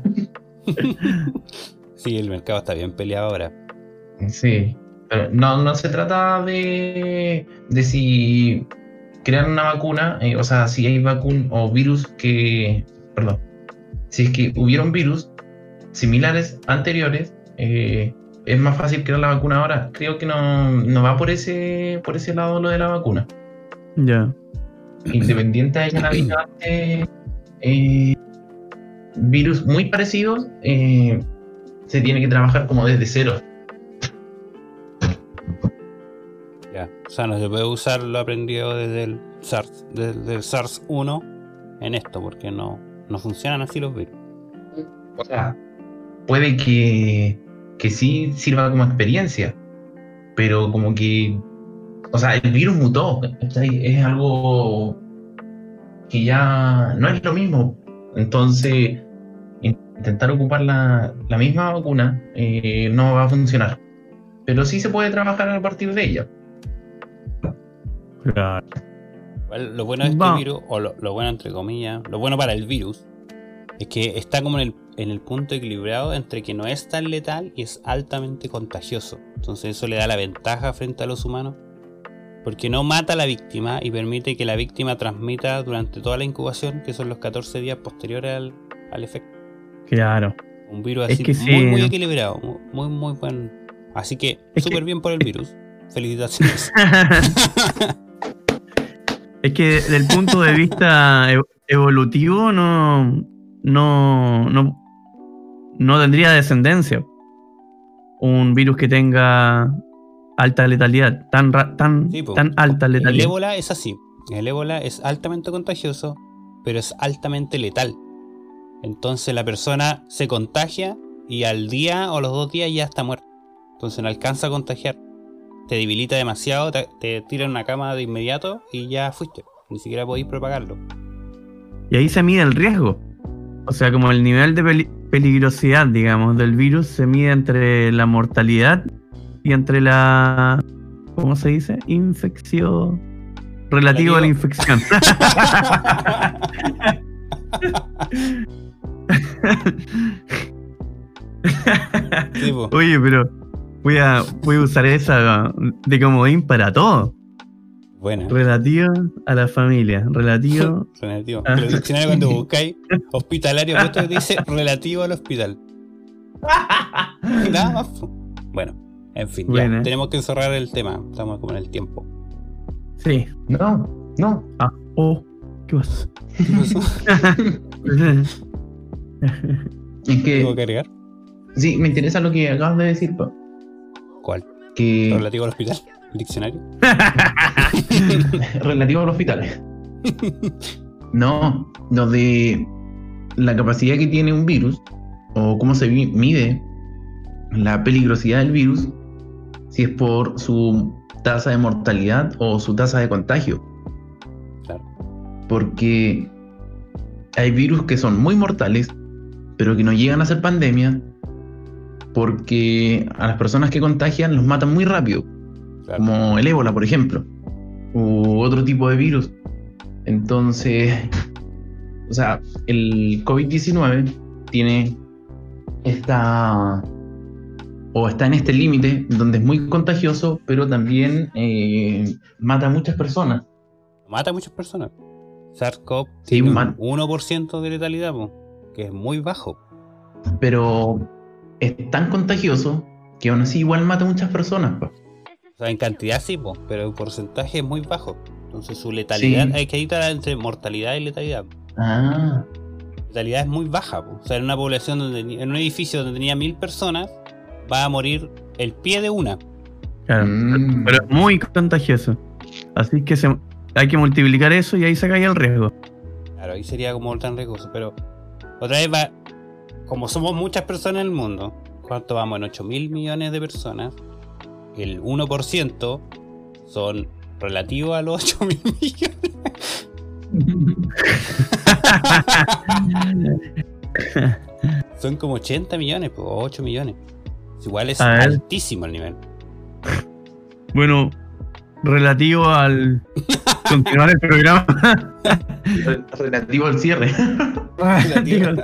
Sí, el mercado está bien peleado ahora. Sí, pero no, no se trata de, de si crean una vacuna, eh, o sea, si hay vacun o virus que, perdón, si es que hubieron virus similares anteriores, eh, es más fácil crear la vacuna ahora. Creo que no, no va por ese, por ese lado lo de la vacuna. Ya. Independiente de que antes, eh, virus muy parecidos, eh, se tiene que trabajar como desde cero. Ya. O sea, no se puede usar lo aprendido desde el SARS, desde el SARS-1 en esto, porque no, no funcionan así los virus. O sea, puede que, que sí sirva como experiencia, pero como que, o sea, el virus mutó, es algo que ya no es lo mismo. Entonces, intentar ocupar la, la misma vacuna eh, no va a funcionar. Pero sí se puede trabajar a partir de ella. Claro. Lo bueno de este virus, o lo, lo bueno entre comillas, lo bueno para el virus, es que está como en el, en el punto equilibrado entre que no es tan letal y es altamente contagioso. Entonces eso le da la ventaja frente a los humanos. Porque no mata a la víctima y permite que la víctima transmita durante toda la incubación, que son los 14 días posteriores al, al efecto. Claro. Un virus Es así que muy, sí. muy equilibrado, mu- muy, muy buen. Así que súper que- bien por el virus. Felicitaciones. [laughs] es que desde el punto de vista e- evolutivo no, no, no, no tendría descendencia. Un virus que tenga alta letalidad, tan, ra- tan, Sí, tan alta El letalidad. ébola es así. El ébola es altamente contagioso, pero es altamente letal. Entonces la persona se contagia y al día o los dos días ya está muerta. Entonces no alcanza a contagiar. Te debilita demasiado, te, te tira en una cama de inmediato y ya fuiste. Ni siquiera podéis propagarlo. Y ahí se mide el riesgo. O sea, como el nivel de peli- peligrosidad, digamos, del virus se mide entre la mortalidad y entre la. ¿Cómo se dice? Infección. Relativo a la infección. [laughs] Oye, pero voy a, voy a usar esa de comodín para todo. Buena. Relativo a la familia. Relativo. [laughs] Relativo. Ah. En el diccionario cuando buscáis hospitalario, esto dice relativo al hospital. [laughs] Nada más. Bueno, en fin, ya. Tenemos que cerrar el tema. Estamos como en el tiempo. Sí. No, no. Ah, oh, ¿qué? ¿Qué pasó? [laughs] Es ¿Tengo que agregar? sí, me interesa lo que acabas de decir, pa. ¿Cuál? Que ¿Relativo al hospital? ¿El diccionario? [laughs] relativo al hospital. [laughs] No, lo de la capacidad que tiene un virus, o cómo se mi- mide la peligrosidad del virus, si es por su tasa de mortalidad o su tasa de contagio. Claro. Porque hay virus que son muy mortales, pero que no llegan a ser pandemia, porque a las personas que contagian los matan muy rápido Claro. como el ébola, por ejemplo, u otro tipo de virus. Entonces, o sea, el COVID-19 tiene esta, o está en este límite donde es muy contagioso, pero también eh, mata a muchas personas. Mata a muchas personas. SARS-CoV Sí, tiene un 1% de letalidad, po, que es muy bajo. Pero es tan contagioso que aún así igual mata a muchas personas. pues. O sea, en cantidad sí, po, pero en porcentaje es muy bajo. Entonces su letalidad, Sí. hay que editar entre mortalidad y letalidad. Ah, letalidad es muy baja. po. O sea, en una población donde en un edificio donde tenía mil personas, va a morir el pie de una. Claro. Mm. Pero es muy contagioso. Así que se- hay que multiplicar eso y ahí se cae el riesgo. Claro, ahí sería como tan riesgoso. Pero otra vez va, como somos muchas personas en el mundo, ¿cuánto vamos? En 8 mil millones de personas, el 1% son relativos a los 8 mil millones. [laughs] Son como 80 millones, pues, o 8 millones. Igual es A ver. altísimo el nivel. Bueno, relativo al [laughs] continuar el programa. [laughs] relativo al cierre. [laughs] Relativo.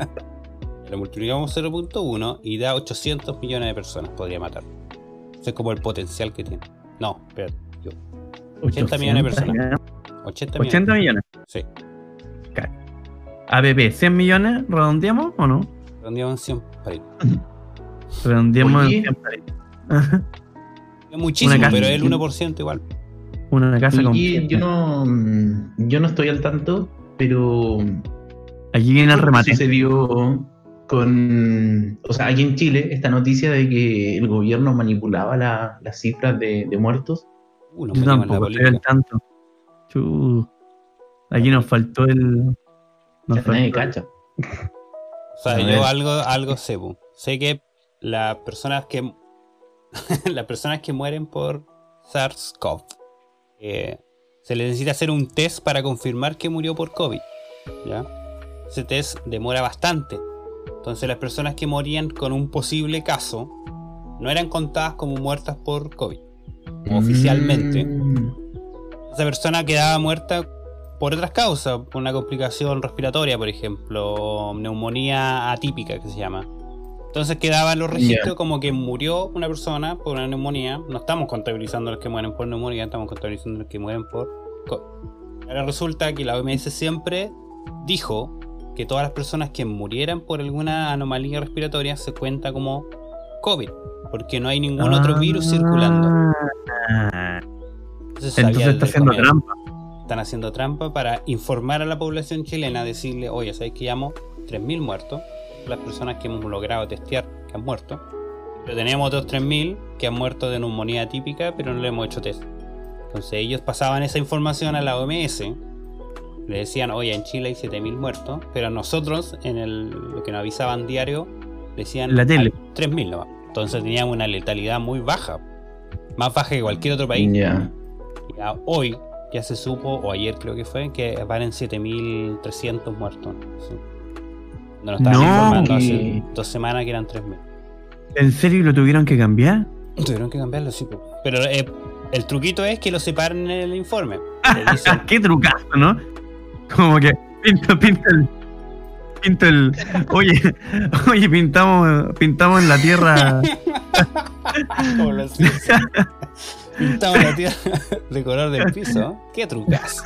Lo multiplicamos 0.1 y da 800 millones de personas, podría matar. Eso es como el potencial que tiene. No, espérate, yo. 80 millones de personas. 80 millones. 80 millones. Sí, ABP, 100 millones, ¿redondeamos o no? redondeamos en 100 para ir. Redondeamos Oye. en 100 para ir. Es muchísimo, casa. pero es el 1% igual. Una casa completa. yo no, yo no estoy al tanto, pero Aquí viene el remate. sucedió con, o sea, aquí en Chile, esta noticia de que el gobierno manipulaba la- las cifras de, de muertos. Uh, Yo tampoco estoy al tanto. Aquí nos faltó el. Nos Ya nadie faltó- cacha. O sea, yo algo, algo sé. Sé que las personas que [laughs] las personas que mueren por SARS-CoV eh, se les necesita hacer un test para confirmar que murió por COVID. ¿ya? Ese test demora bastante. Entonces las personas que morían con un posible caso no eran contadas como muertas por COVID. Oficialmente. Mm. Esa persona quedaba muerta por otras causas, por una complicación respiratoria, por ejemplo, neumonía atípica que se llama. Entonces quedaban los registros como que murió una persona por una neumonía. No estamos contabilizando los que mueren por neumonía, estamos contabilizando los que mueren por... Ahora resulta que la OMS siempre dijo que todas las personas que murieran por alguna anomalía respiratoria se cuenta como COVID, porque no hay ningún otro virus circulando. Ah. Entonces, está haciendo trampa están haciendo trampa para informar a la población chilena, decirle, oye, ¿sabéis que llamo 3.000 muertos? Las personas que hemos logrado testear que han muerto. Pero teníamos otros 3.000 que han muerto de neumonía típica, pero no le hemos hecho test. Entonces ellos pasaban esa información a la OMS. Le decían, oye, en Chile hay 7.000 muertos, pero a nosotros, en el, lo que nos avisaban diario, decían la tele. 3.000 nomás. Entonces teníamos una letalidad muy baja. Más baja que cualquier otro país. Ya. hoy, ya se supo, o ayer creo que fue, que van en 7.300 muertos. No estaban informando hace dos semanas que eran 3.000. ¿En serio lo tuvieron que cambiar? Tuvieron que cambiarlo, sí. Pero eh, el truquito es que lo separen en el informe. [laughs] Qué trucazo, ¿no? Como que pinta, pinta el. Pinta el. Oye, [laughs] oye, pintamos, pintamos en la tierra. [laughs] Como lo Pintamos la tierra de color del piso. Qué trucazo.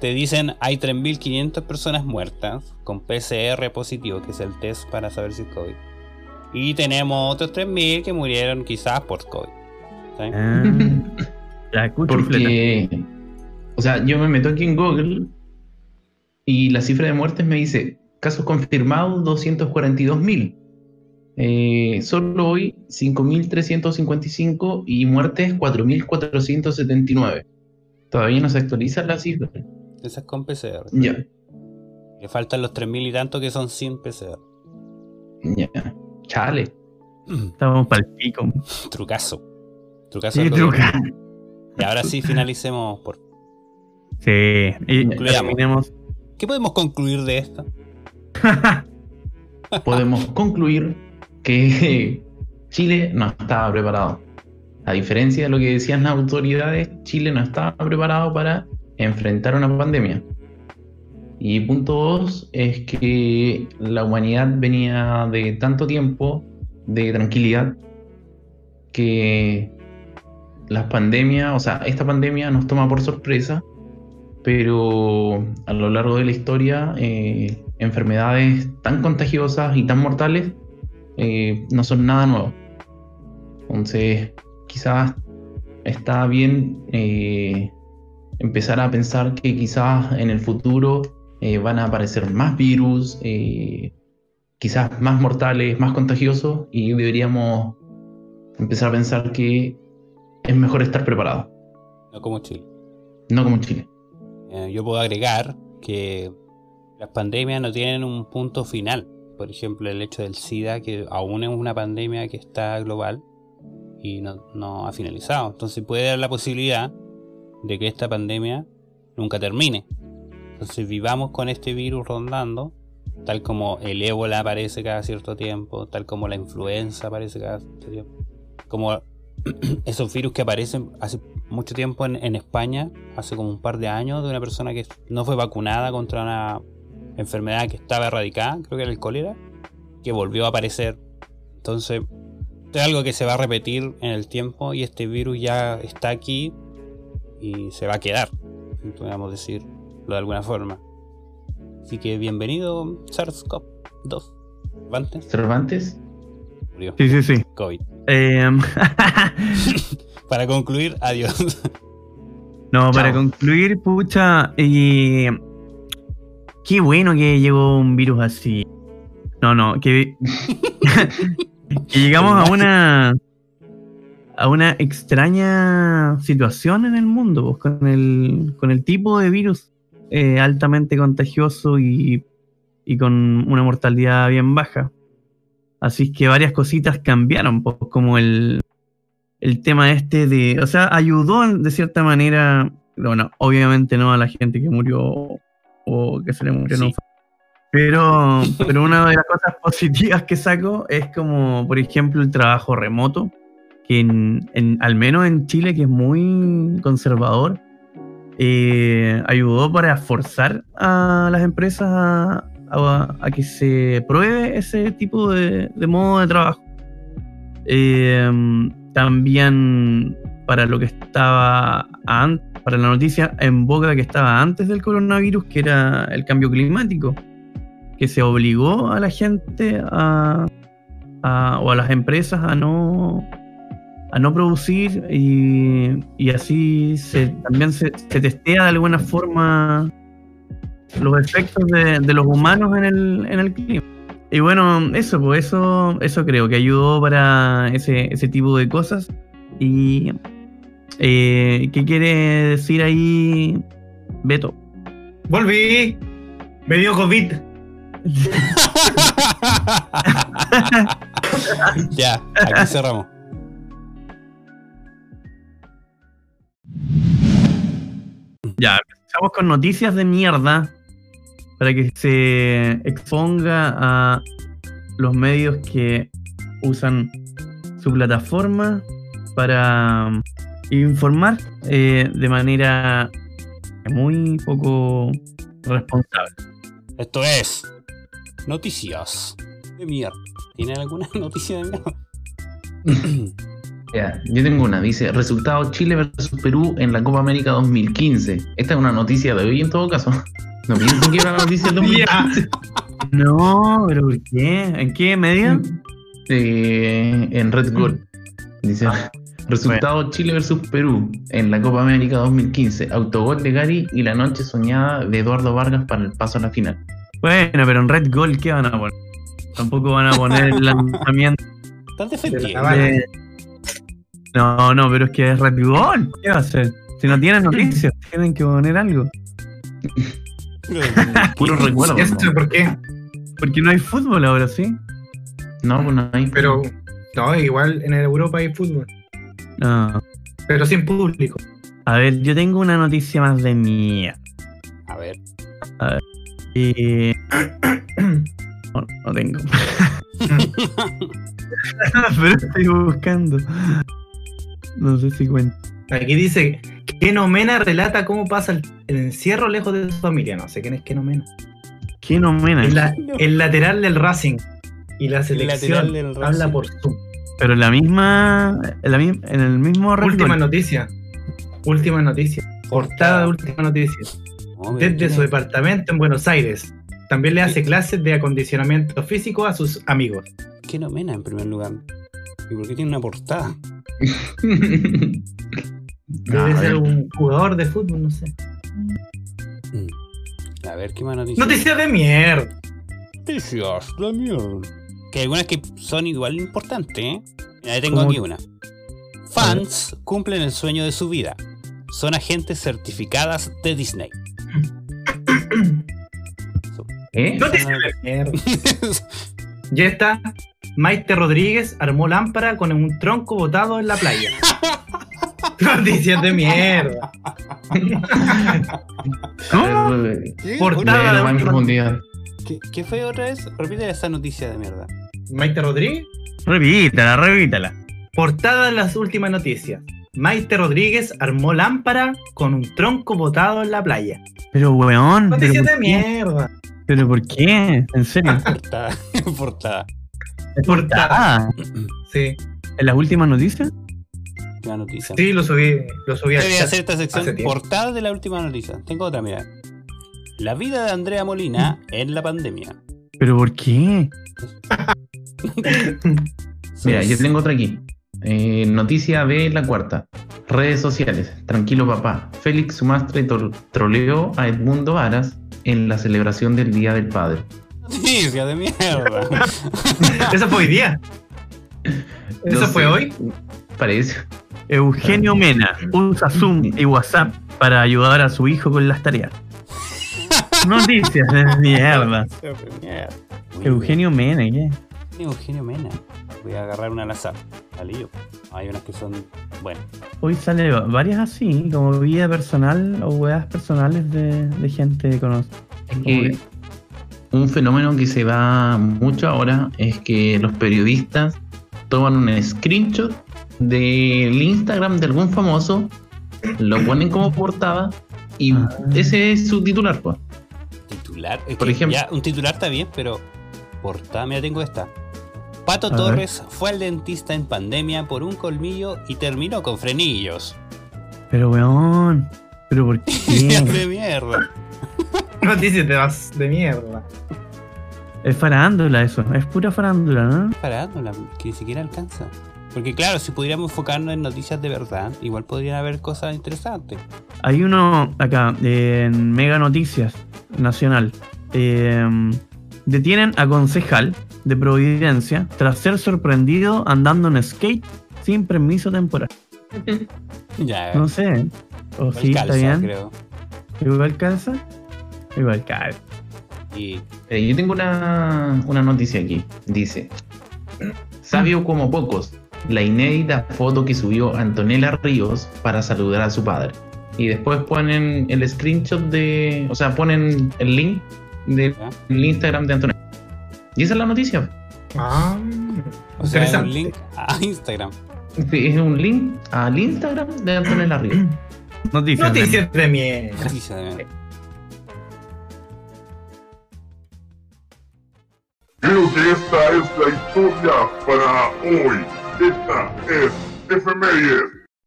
Te dicen hay 3.500 personas muertas con PCR positivo, que es el test para saber si es COVID. Y tenemos otros 3.000 que murieron quizás por COVID. Ah, Porque, o sea, yo me meto aquí en Google y la cifra de muertes me dice casos confirmados 242.000. Eh, solo hoy 5.355 y muertes 4.479. Todavía no se actualiza la cifra. Esa es con PCR. Ya. Le faltan los 3.000 y tanto que son sin PCR. Ya. Chale. Estamos para el pico. [laughs] Trucazo. Trucazo. Sí, Y ahora sí [laughs] finalicemos por. Sí. Y terminemos. ¿Qué podemos concluir de esto? [laughs] podemos concluir que Chile no estaba preparado. A diferencia de lo que decían las autoridades, Chile no estaba preparado para enfrentar una pandemia. Y punto dos es que la humanidad venía de tanto tiempo de tranquilidad que las pandemias, o sea, esta pandemia nos toma por sorpresa, pero a lo largo de la historia, eh, enfermedades tan contagiosas y tan mortales eh, no son nada nuevo. Entonces, quizás está bien eh, empezar a pensar que quizás en el futuro eh, van a aparecer más virus, quizás más mortales, más contagiosos, y deberíamos empezar a pensar que es mejor estar preparado. No como Chile. No como Chile. yo puedo agregar que las pandemias no tienen un punto final por ejemplo, el hecho del SIDA, que aún es una pandemia que está global y no, ha finalizado. Entonces puede dar la posibilidad de que esta pandemia nunca termine. Entonces vivamos con este virus rondando, tal como el ébola aparece cada cierto tiempo, tal como la influenza aparece cada cierto tiempo, como [clears throat] esos virus que aparecen hace mucho tiempo en, España, hace como un par de años, de una persona que no fue vacunada contra una enfermedad que estaba erradicada, creo que era el cólera, que volvió a aparecer. Entonces, es algo que se va a repetir en el tiempo y este virus ya está aquí y se va a quedar, podríamos decirlo de alguna forma. Así que bienvenido SARS-CoV-2. ¿Cervantes? ¿Cervantes? Murió. Sí, sí, sí. COVID. Em, [laughs] para concluir, adiós. No, para concluir, pucha, y Qué bueno que llegó un virus así. No, no, que, [laughs] llegamos a una a una extraña situación en el mundo, pues, con, el, con el tipo de virus eh, altamente contagioso y, y, con una mortalidad bien baja. Así que varias cositas cambiaron, pues, como el, el tema este de, o sea, ayudó de cierta manera, bueno, obviamente no a la gente que murió o que se le murió Pero, pero una de las cosas positivas que saco es como, por ejemplo, el trabajo remoto, que en, al menos en Chile, que es muy conservador, eh, ayudó para forzar a las empresas a, que se pruebe ese tipo de, modo de trabajo. Eh, también para lo que estaba para la noticia en boga que estaba antes del coronavirus, que era el cambio climático, que se obligó a la gente a, o a las empresas a no a no producir y, y así se, también se, testea de alguna forma los efectos de, de los humanos en el, en el clima. Y bueno, eso, pues eso, eso creo que ayudó para ese, ese tipo de cosas. Y eh, ¿qué quiere decir ahí Beto? Volví. Me dio COVID. [laughs] ya, aquí cerramos. Ya, empezamos con noticias de mierda para que se exponga a los medios que usan su plataforma para um, informar eh, de manera muy poco responsable. Esto es Noticias de mierda. ¿Tienen alguna [laughs] noticia de mierda? [coughs] Ya, yo tengo una, dice, resultado Chile versus Perú en la Copa América 2015. Esta es una noticia de hoy en todo caso. [laughs] No piensen que era una noticia del [laughs] 2015. No, pero ¿por qué? ¿En qué medio? Eh, en Red Gold. Dice, resultado Chile versus Perú en la Copa América 2015. Autogol de Gary y la noche soñada de Eduardo Vargas para el paso a la final. Bueno, pero en Red Gold, ¿qué van a poner? Tampoco van a poner el [laughs] lanzamiento Están De defendiendo. de... No, no, pero es que es Red Gold. ¿Qué va a hacer? Si no tienen noticias, tienen que poner algo. [laughs] Puro recuerdo. ¿Esto por qué? Porque no hay fútbol ahora, ¿sí? No, pues no hay. Pero, no, igual en Europa hay fútbol. No. Pero sin público. A ver, yo tengo una noticia más de mía. A ver. Eh, [coughs] No, no tengo. [laughs] Pero estoy buscando. No sé si cuenta. Aquí dice, Kenomena relata cómo pasa el, el encierro lejos de su familia. No sé quién es Kenomena. ¿Qué no mena? El, la- el lateral del Racing. Y la selección del habla por Zoom. Pero la misma. En, la en el mismo Última noticia. Última noticia. Portada de última noticia. Desde ¿quién su departamento en Buenos Aires. También le hace clases de acondicionamiento físico a sus amigos. ¿Qué no mena en primer lugar? ¿Y por qué tiene una portada? [laughs] Debe A ser ver. un jugador de fútbol, no sé. A ver, ¿qué más noticias? Noticias de mierda. Noticias de mierda. Que hay algunas que son igual importantes, ¿eh? Ahí tengo ¿Cómo? aquí una. Fans cumplen el sueño de su vida. Son agentes certificadas de Disney. ¿Eh? Noticias de mierda. [laughs] Ya está. Maite Rodríguez armó lámpara con un tronco botado en la playa. [laughs] Noticias de mierda. [laughs] ¿Cómo? ¿Qué? Portada de. ¿Qué, qué fue otra vez? Repite esa noticia de mierda. Maite Rodríguez. Repítala, repítala. Portada de las últimas noticias. Maite Rodríguez armó lámpara con un tronco botado en la playa. Pero weón. ¿pero Noticias de mierda. ¿Pero por qué? ¿En serio? Portada. [laughs] Portada. ¿Es Portada. [clears throat] Sí, ¿En las últimas noticias? La noticia. sí, lo subí, lo subí voy a hacer esta sección portada de la última noticia. Tengo otra, mira. La vida de Andrea Molina [laughs] en la pandemia. ¿Pero por qué? [laughs] Mira, yo tengo otra aquí. Eh, noticia de la cuarta. Redes sociales. Tranquilo papá. Félix Sumastre tro- troleó a Edmundo Aras en la celebración del Día del Padre. Noticia de mierda. [laughs] Eso fue hoy día. ¿Eso No fue sé, hoy? Parece. Eugenio Mena usa Zoom y WhatsApp para ayudar a su hijo con las tareas. Noticias de mierda. Eugenio Mena, ¿qué? Eugenio Mena. Voy a agarrar una al azar. Al lío. Hay unas que son. Bueno. Hoy sale varias así, como vida personal o weas personales de, de gente que conoce. Es que un fenómeno que se da mucho ahora es que los periodistas toman un screenshot del Instagram de algún famoso, lo ponen como portada Y Ah. ese es su titular, pues. Titular. Es Por ejemplo- ya un titular está bien, pero portada, mira, tengo esta. Pato A ver. Torres fue al dentista en pandemia por un colmillo y terminó con frenillos. Pero weón, pero ¿por [laughs] qué? de mierda. Noticias de, bas- de mierda. es farándula eso, es pura farándula, ¿no? Parándola, que ni siquiera alcanza. Porque claro, si pudiéramos enfocarnos en noticias de verdad, igual podrían haber cosas interesantes. Hay uno acá en Mega Noticias Nacional. Eh, detienen a concejal de Providencia tras ser sorprendido andando en skate sin permiso temporal. [laughs] Ya, No sé. O igual sí, está calza, bien. creo. Igual calza. Igual calza. Y Eh, yo tengo una, una noticia aquí. Dice: Sabio como pocos, la inédita foto que subió Antonella Ríos para saludar a su padre. Y después ponen el screenshot de. O sea, ponen el link del ¿ya? Instagram de Antonella. Y esa es la noticia. Ah, O sea, es un link a [laughs] Instagram. Sí, Es un link al Instagram de Antonella Ríos. [clears throat] Noticias. Noticias de mierda. Noticia de mierda. Creo que esta es la historia para hoy. Esta es Efemérides.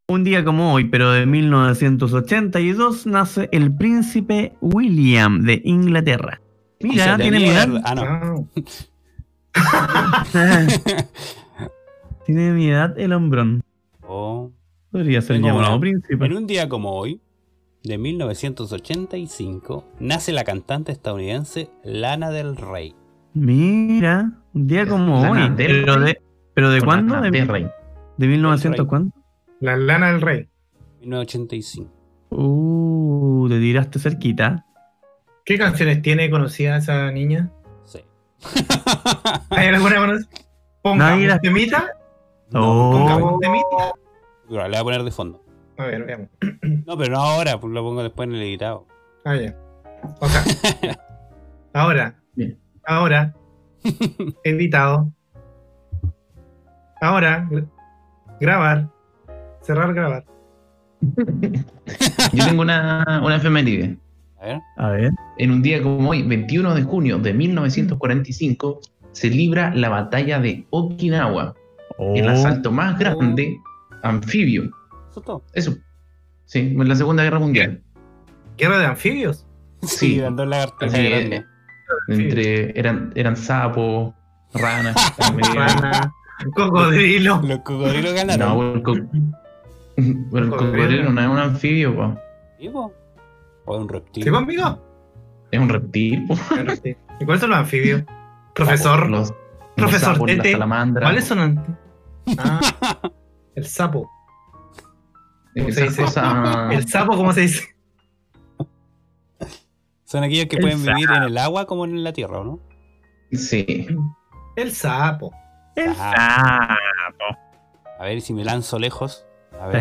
Un día como hoy, pero de 1982, nace el príncipe William de Inglaterra. Mira, tiene mi edad. Ah, no. [laughs] Tiene mi edad el hombrón. Oh. Podría ser llamado príncipe. En un día como hoy, de 1985, nace la cantante estadounidense Lana del Rey. Mira, un día como Lana hoy. del Pero Rey. de, pero de cuándo? Lana De, del Rey. de 1900 Rey. cuándo? la lana del rey. 1985. Uh, te tiraste cerquita. ¿Qué canciones tiene conocida esa niña? Sí. ¿Hay alguna conocida? Ponga Nadie un la- temita. Oh. Ponga un temita. Bueno, le voy a poner de fondo. A ver, veamos. No, pero no ahora, pues lo pongo después en el editado. Ah, ya. O sea, ahora, Bien. ahora, editado. Ahora, gra- grabar, cerrar, grabar. Yo tengo una, una efeméride. A ver. A ver. En un día como hoy, 21 de junio de 1945, se libra la batalla de Okinawa, el Oh, asalto más grande anfibio. Eso todo. Eso. Sí, en la Segunda Guerra Mundial. Guerra de anfibios. [laughs] Sí, grandes. eh, entre, eran, eran sapos, ranas. [laughs] Rana, cocodrilo. [laughs] Los cocodrilos ganaron. no, el, co- pero el cocodrilo no es un anfibio, po. ¿Sí, po? O es un reptil. ¿Sí, conmigo? es un reptil. [laughs] ¿Y cuáles son los anfibios? [laughs] Profesor, Los, los Profesor sapos, la Tete, salamandra. ¿cuáles son antes? [laughs] Ah, el sapo. ¿Cómo se dice? cosas. El sapo, ¿cómo se dice? Son aquellos que El pueden vivir en el agua como en la tierra, ¿o no? Sí. El sapo. el Ah. sapo. A ver si me lanzo lejos. A ver.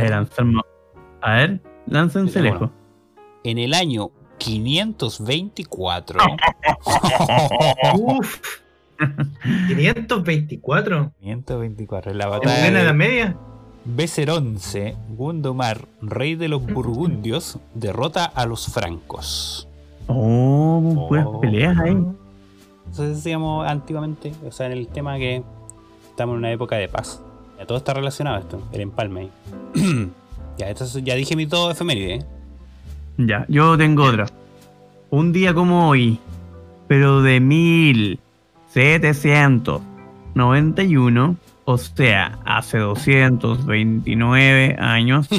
A ver, Sí, lejos. bueno. En el año 524. Uf. 524. 524. En la ¿En batalla Edad de Media? Beceronce, Gundomar, rey de los burgundios, derrota a los francos. Oh, buenas Oh. peleas ahí. Eso decíamos antiguamente, o sea, en el tema que estamos en una época de paz. Ya todo está relacionado a esto, el empalme ahí. [clears throat] ya, esto es- ya dije mis dos efemérides. ¿eh? Ya, yo tengo otra. Un día como hoy, pero de 1791, o sea, hace 229 años, [laughs]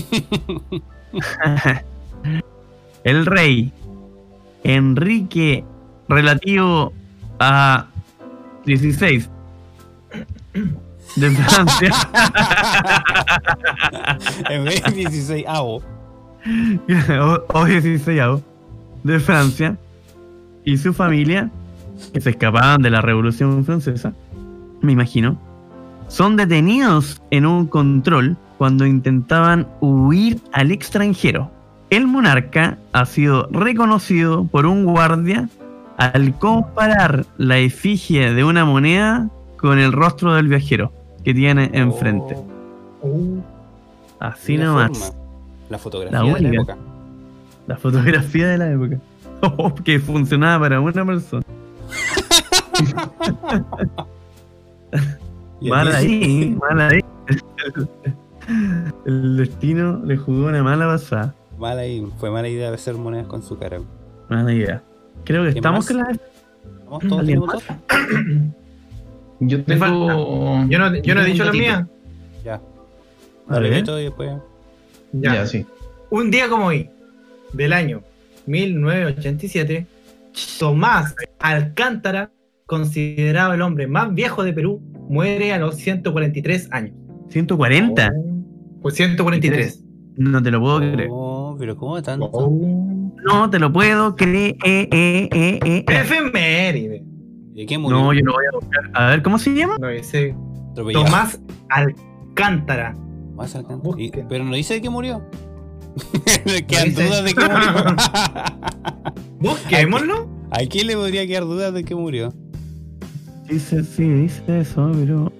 el rey Enrique, relativo a 16 de Francia, [laughs] en vez de 16 avo. O, o 16 de Francia y su familia, que se escapaban de la Revolución Francesa, me imagino, son detenidos en un control cuando intentaban huir al extranjero. El monarca ha sido reconocido por un guardia al comparar la efigie de una moneda con el rostro del viajero que tiene enfrente. Uh, Así nomás. La fotografía La de la época. La fotografía de la época. [laughs] Oh, que funcionaba para una persona. [laughs] Mal ahí, mal ahí. El destino le jugó una mala pasada. Mala ahí, fue mala idea hacer monedas con su cara. Mala idea. Creo que ¿Quién estamos más? con la ¿Vamos todos. Yo tengo. Yo no, yo no he dicho la mía. Ya. Ver. Beto, y después. Ya. Ya, sí. Un día como hoy, del año 1987, Tomás Alcántara, considerado el hombre más viejo de Perú, muere a los 143 años. 140. Pues 143. No te lo puedo creer. Oh, pero ¿cómo tanto? Oh. No te lo puedo creer. Eh, eh, eh, eh. Efeméride. ¿De qué murió? No, yo lo voy a buscar. A ver, ¿cómo se llama? No, ese. Tomás Alcántara. Más. Y- pero no dice de qué murió. [laughs] [laughs] Quedan dudas de qué murió. Busquémoslo. ¿A quién le podría quedar dudas de qué murió? Dice, sí, dice eso, pero.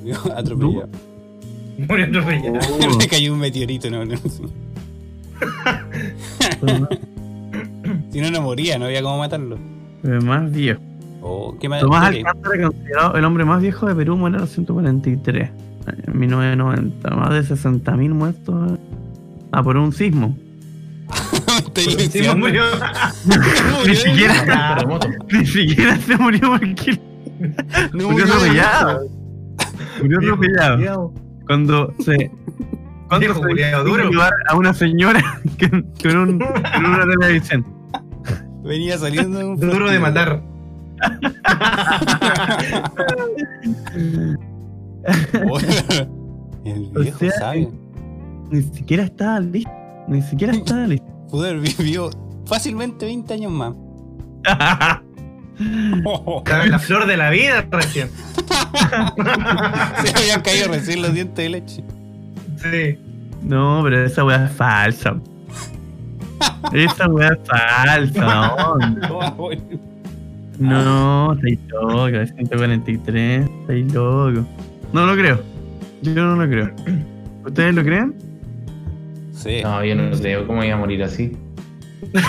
Murió Atropellado. Murió atropellado. [laughs] Le cayó un meteorito, no, no. Si no, no moría, no había cómo matarlo. El más viejo. Oh, ¿qué más? Tomás. Alcántara, considerado el hombre más viejo de Perú, muere a los 143. En 1990. Más de 60.000 muertos. Ah, por un sismo. [laughs] Lesionando. [laughs] murió. Ni siquiera, [laughs] ni siquiera se murió porque No murió atropellado. Murió atropellado. Cuando se. Cuando se duro. a una señora que, en, un- en una televisión. Venía saliendo de un Duro de matar. El O viejo sea, sabio. Ni siquiera estaba listo. Ni siquiera estaba [laughs] listo. Pudo haber vivido fácilmente 20 años más. [laughs] Estaba en la flor de la vida recién. [laughs] Se habían caído recién los dientes de leche. Sí. No, pero esa weá es falsa. Esa weá es falsa, no. No, estáis loco, es 143, estáis loco. No lo creo. Yo no lo creo. [clears throat] ¿Ustedes lo creen? Sí. No, yo no creo cómo iba a morir así. [laughs]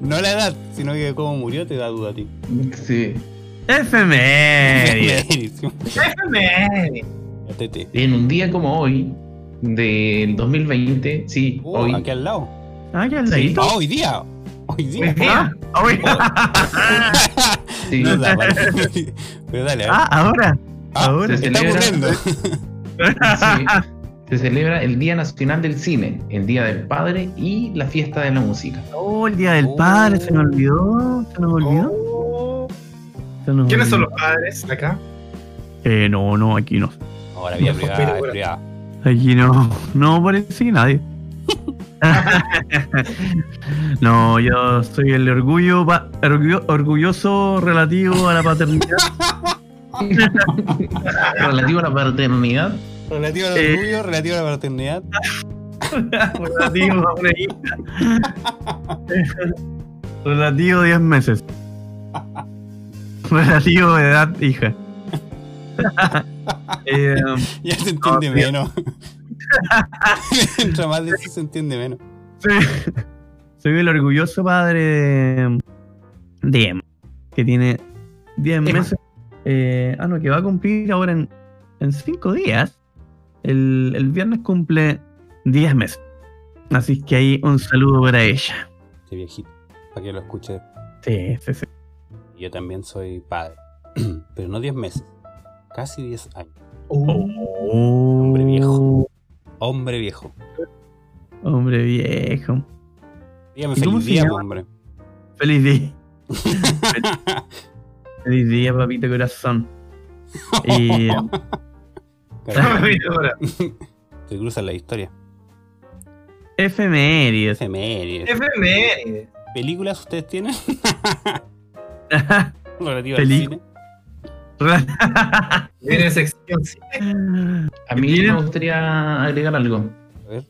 No la edad, sino que cómo murió te da duda a ti. Sí. Efemérides. Buenísimo. Efeméride. Tete. En un día como hoy, del 2020, sí, Oh, hoy. aquí al lado. Ah, qué al Ah, ladito. hoy día. Hoy Hoy día. [laughs] día. Ah, [laughs] oye. sí, No, da, vale. Pero dale, a ver. Ah, ahora. Ah, ahora. se está celebra- [laughs] se celebra el Día Nacional del Cine, el Día del Padre y la Fiesta de la Música. Oh, el día del Oh. padre, se me olvidó. Se nos olvidó. Oh. Se nos ¿Quiénes son los padres acá? Eh, no, no, aquí no. Ahora, No, privada, privada. Aquí no, no parece que nadie. [laughs] no, yo soy el orgullo- orgulloso relativo a la paternidad. [laughs] Relativo a la paternidad, Relativo al Eh. orgullo, relativo a la paternidad. relativo a una hija. relativo a 10 [laughs] meses. relativo a edad hija. Eh, [laughs] Ya se entiende sí. menos. [laughs] Mientras más de eso se entiende menos. soy, soy el orgulloso padre de, de Emma, que tiene 10 Emma. meses. Eh, ah, no, que va a cumplir ahora en, en 5 días. El, el viernes cumple 10 meses. Así que ahí un saludo para ella. Este viejito. Para que lo escuche. Sí, sí, sí. Yo también soy padre. [clears throat] Pero no 10 meses. Casi 10 años. Oh. Hombre viejo. Hombre viejo. Hombre viejo. Dígame ¿Y cómo feliz día, llama? hombre. Feliz día. [laughs] Feliz día, papito corazón. Y [laughs] [laughs] Se cruzan la historia. efemérides. Efemérides. Efeméride. ¿Películas ustedes tienen? [laughs] Relativa al Peli- cine. Viene sección a mí me gustaría agregar algo. A ver.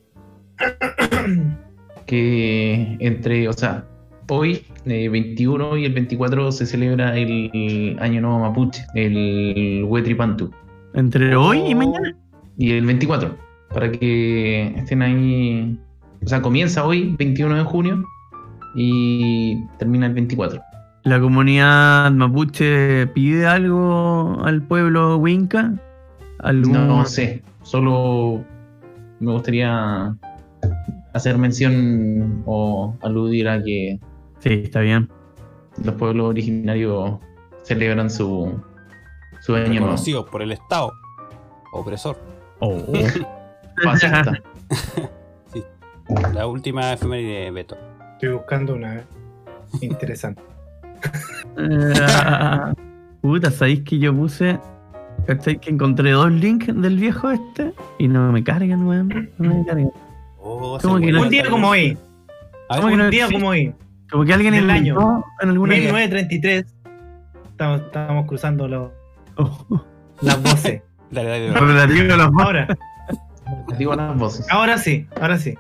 Que entre, o sea, hoy, eh, 21 y el 24, se celebra el Año Nuevo Mapuche, el Huetripantu. Entre hoy y mañana. Y el 24, para que estén ahí O sea, comienza hoy, 21 de junio, y termina el 24. ¿La comunidad mapuche pide algo al pueblo Winca? ¿Algún- No sé, solo me gustaría hacer mención o aludir a que Sí, está bien. los pueblos originarios celebran su, su año nuevo. Reconocido por el Estado opresor. Oh. [laughs] Fascista. La última efeméride de Beto. Estoy buscando una eh, interesante. [laughs] Puta, ¿sabéis que yo puse? ¿Cachai? Que encontré dos links del viejo este y no me cargan, weón. No me cargan. Oh, ¿Cómo se que no? Un día como hoy. A ver, ¿Cómo que no Un día existe? como hoy. Como que alguien Del inventó en alguna 1933. Estamos, estamos cruzando los- Oh. las voces. [laughs] Dale, dale, dale. Relativo a los Ahora, digo las voces. ahora sí, ahora sí.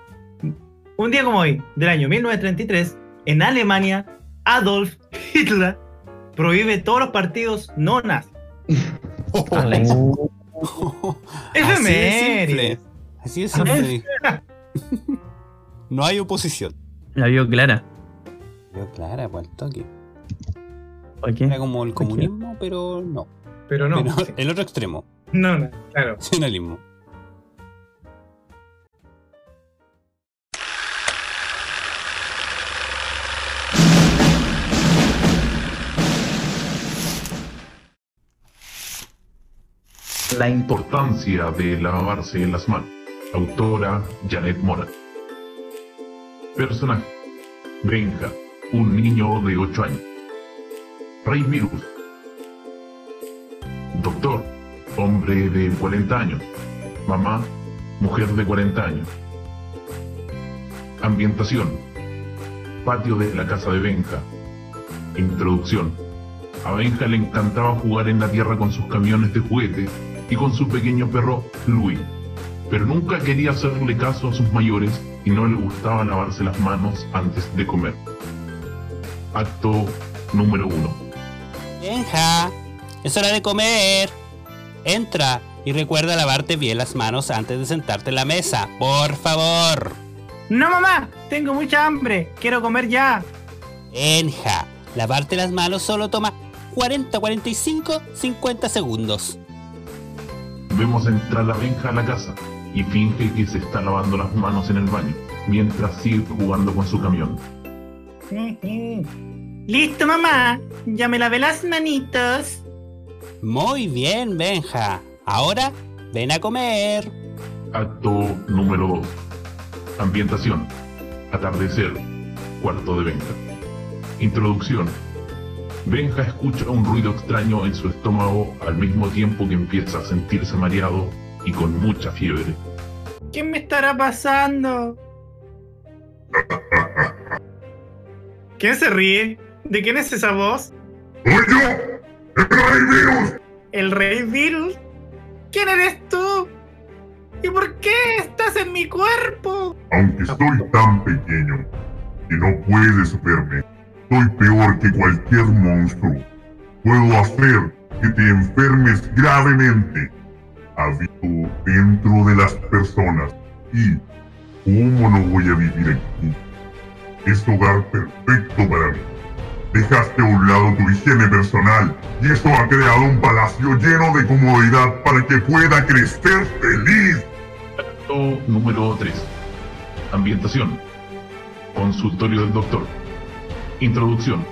Un día como hoy, del año 1933, en Alemania, Adolf Hitler prohíbe todos los partidos no nazis. Ex- [laughs] Así Efemérides. simple. Así simple. [laughs] No hay oposición. La vio clara. Clara, pues el toque. ¿Por qué? Era como el comunismo, pero no. Pero no, Pero el otro extremo, no, no, claro. nacionalismo. La impo- Importancia de lavarse las manos. Autora Janet Moran. Personaje. Benja, un niño de 8 años. Rey Virus. Doctor, hombre de 40 años. Mamá, mujer de 40 años. Ambientación. Patio de la casa de Benja. Introducción. A Benja le encantaba jugar en la tierra con sus camiones de juguete y con su pequeño perro Louis, pero nunca quería hacerle caso a sus mayores y no le gustaba lavarse las manos antes de comer. Acto número 1. Benja, es hora de comer. Entra y recuerda lavarte bien las manos antes de sentarte en la mesa, por favor. No, mamá, tengo mucha hambre. Quiero comer ya. Benja, lavarte las manos solo toma 40, 45, 50 segundos. Vemos entrar a Benja a la casa y finge que se está lavando las manos en el baño, mientras sigue jugando con su camión. Listo, mamá. Ya me lavé las manitos. Muy bien, Benja. Ahora ven a comer. Acto número 2. Ambientación. Atardecer. Cuarto de Benja. Introducción. Benja escucha un ruido extraño en su estómago al mismo tiempo que empieza a sentirse mareado y con mucha fiebre. ¿Qué me estará pasando? [laughs] ¿Quién se ríe? ¿De quién es esa voz? ¡Soy yo! ¡El Rey Virus! ¿El rey virus? ¿Quién eres tú? ¿Y por qué estás en mi cuerpo? Aunque soy tan pequeño que no puedes verme, soy peor que cualquier monstruo. Puedo hacer que te enfermes gravemente. Habito dentro de las personas. ¿Y cómo no voy a vivir aquí? Es hogar perfecto para mí. Dejaste a un lado tu higiene personal y eso ha creado un palacio lleno de comodidad para que pueda crecer feliz. Acto número 3. Ambientación. Consultorio del doctor. Introducción.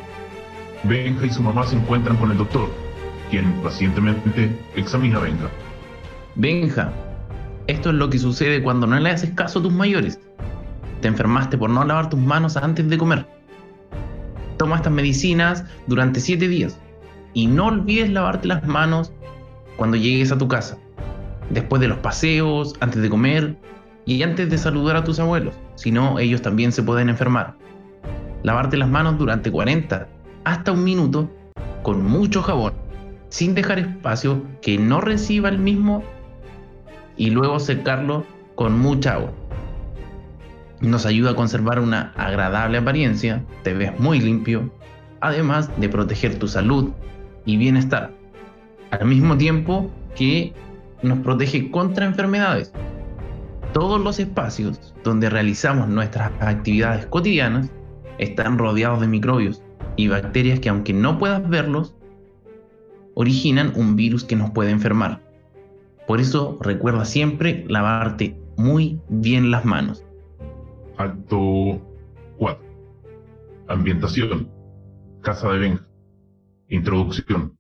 Benja y su mamá se encuentran con el doctor, quien pacientemente examina a Benja. Benja, esto es lo que sucede cuando no le haces caso a tus mayores. Te enfermaste por no lavar tus manos antes de comer. Toma estas medicinas durante 7 días y no olvides lavarte las manos cuando llegues a tu casa, después de los paseos, antes de comer y antes de saludar a tus abuelos, si no ellos también se pueden enfermar. Lavarte las manos durante 40 hasta un minuto con mucho jabón, sin dejar espacio que no reciba el mismo y luego secarlo con mucha agua. Nos ayuda a conservar una agradable apariencia, te ves muy limpio, además de proteger tu salud y bienestar, al mismo tiempo que nos protege contra enfermedades. Todos los espacios donde realizamos nuestras actividades cotidianas están rodeados de microbios y bacterias que aunque no puedas verlos, originan un virus que nos puede enfermar. Por eso recuerda siempre lavarte muy bien las manos. Acto 4. Ambientación. Casa de Benja. Introducción.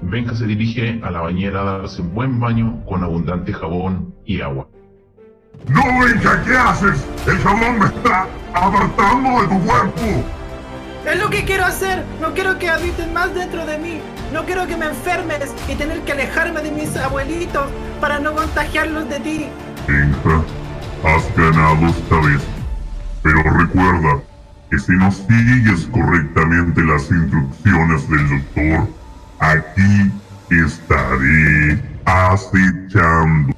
Benja se dirige a la bañera a darse un buen baño con abundante jabón y agua. ¡No, Benja! ¿Qué haces? ¡El jabón me está apartando de tu cuerpo! Es lo que quiero hacer. No quiero que habiten más dentro de mí. No quiero que me enfermes y tener que alejarme de mis abuelitos para no contagiarlos de ti. Benja, has ganado esta vez. Pero recuerda que si no sigues correctamente las instrucciones del doctor, aquí estaré acechando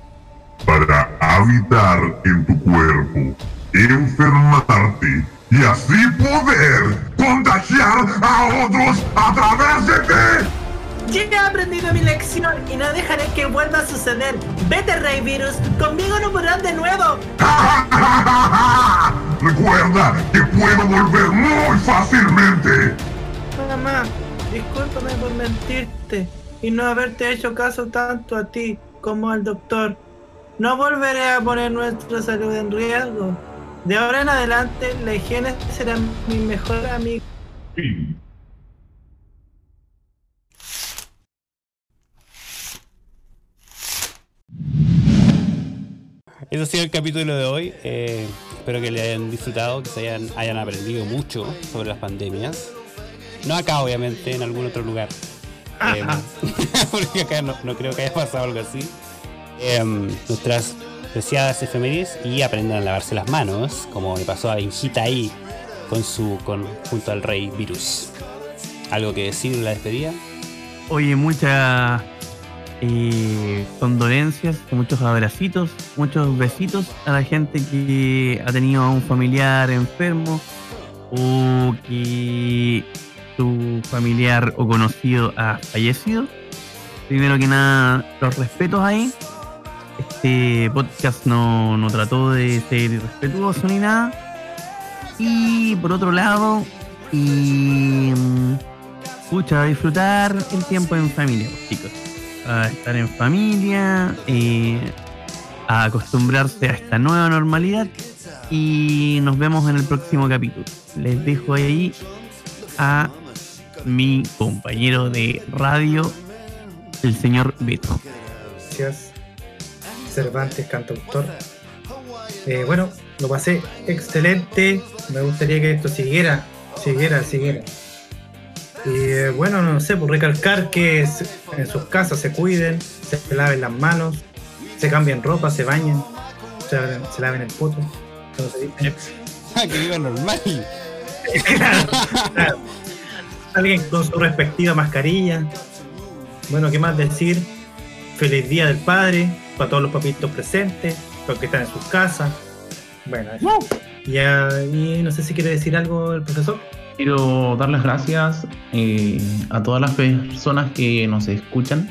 para habitar en tu cuerpo, enfermarte y así poder contagiar a otros a través de ti. Ya he aprendido mi lección y no dejaré que vuelva a suceder. Vete, Rey Virus. Conmigo no podrán de nuevo. [laughs] Recuerda que puedo volver muy fácilmente. Mamá, discúlpame por mentirte y no haberte hecho caso tanto a ti como al doctor. No volveré a poner nuestra salud en riesgo. De ahora en adelante, la higiene será mi mejor amigo. Fin. Eso ha sido el capítulo de hoy. Eh, espero que le hayan disfrutado, que se hayan, hayan aprendido mucho sobre las pandemias. No acá, obviamente, en algún otro lugar. Eh, [laughs] porque acá no, no creo que haya pasado algo así. Eh, nuestras preciadas efemérides y aprendan a lavarse las manos, como le pasó a Injita ahí con su con, junto al rey Virus. ¿Algo que decir en la despedida? Oye, muchas eh, condolencias, muchos abracitos, muchos besitos a la gente que ha tenido a un familiar enfermo o que su familiar o conocido ha fallecido. Primero que nada, los respetos ahí. Este podcast no, no trató de ser irrespetuoso ni nada. Y por otro lado, y, mm, pucha, disfrutar el tiempo en familia, chicos. A estar en familia, eh, a acostumbrarse a esta nueva normalidad. Y nos vemos en el próximo capítulo. Les dejo ahí a mi compañero de radio, el señor Beto. Gracias. Cervantes, cantautor. Eh, bueno, lo pasé excelente. Me gustaría que esto siguiera, siguiera, siguiera. Y eh, bueno, no sé, por recalcar que en sus casas se cuiden, se laven las manos, se cambien ropa, se bañen, se, se laven el poto. dice. [laughs] que viva normal. [laughs] Claro, claro. Alguien con su respectiva mascarilla. Bueno, ¿qué más decir? Feliz Día del Padre para todos los papitos presentes, los que están en sus casas. Bueno, eso. ya, y no sé si quiere decir algo el profesor. Quiero dar las gracias eh, a todas las personas que nos escuchan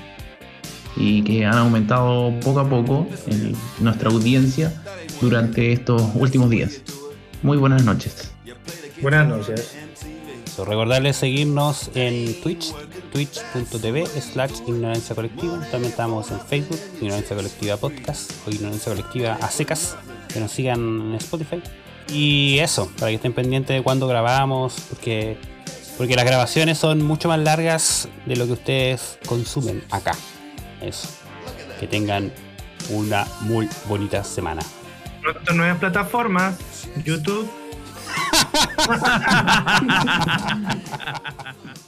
y que han aumentado poco a poco el- nuestra audiencia durante estos últimos días. Muy buenas noches. Buenas noches. So, recordarles seguirnos en Twitch, twitch.tv slash ignorancia colectiva. También estamos en Facebook, Ignorancia Colectiva Podcast o Ignorancia Colectiva a secas. Que nos sigan en Spotify. Y eso, para que estén pendientes de cuándo grabamos, porque, porque las grabaciones son mucho más largas de lo que ustedes consumen acá. Eso. Que tengan una muy bonita semana. Pronto nuevas plataformas, YouTube. [laughs]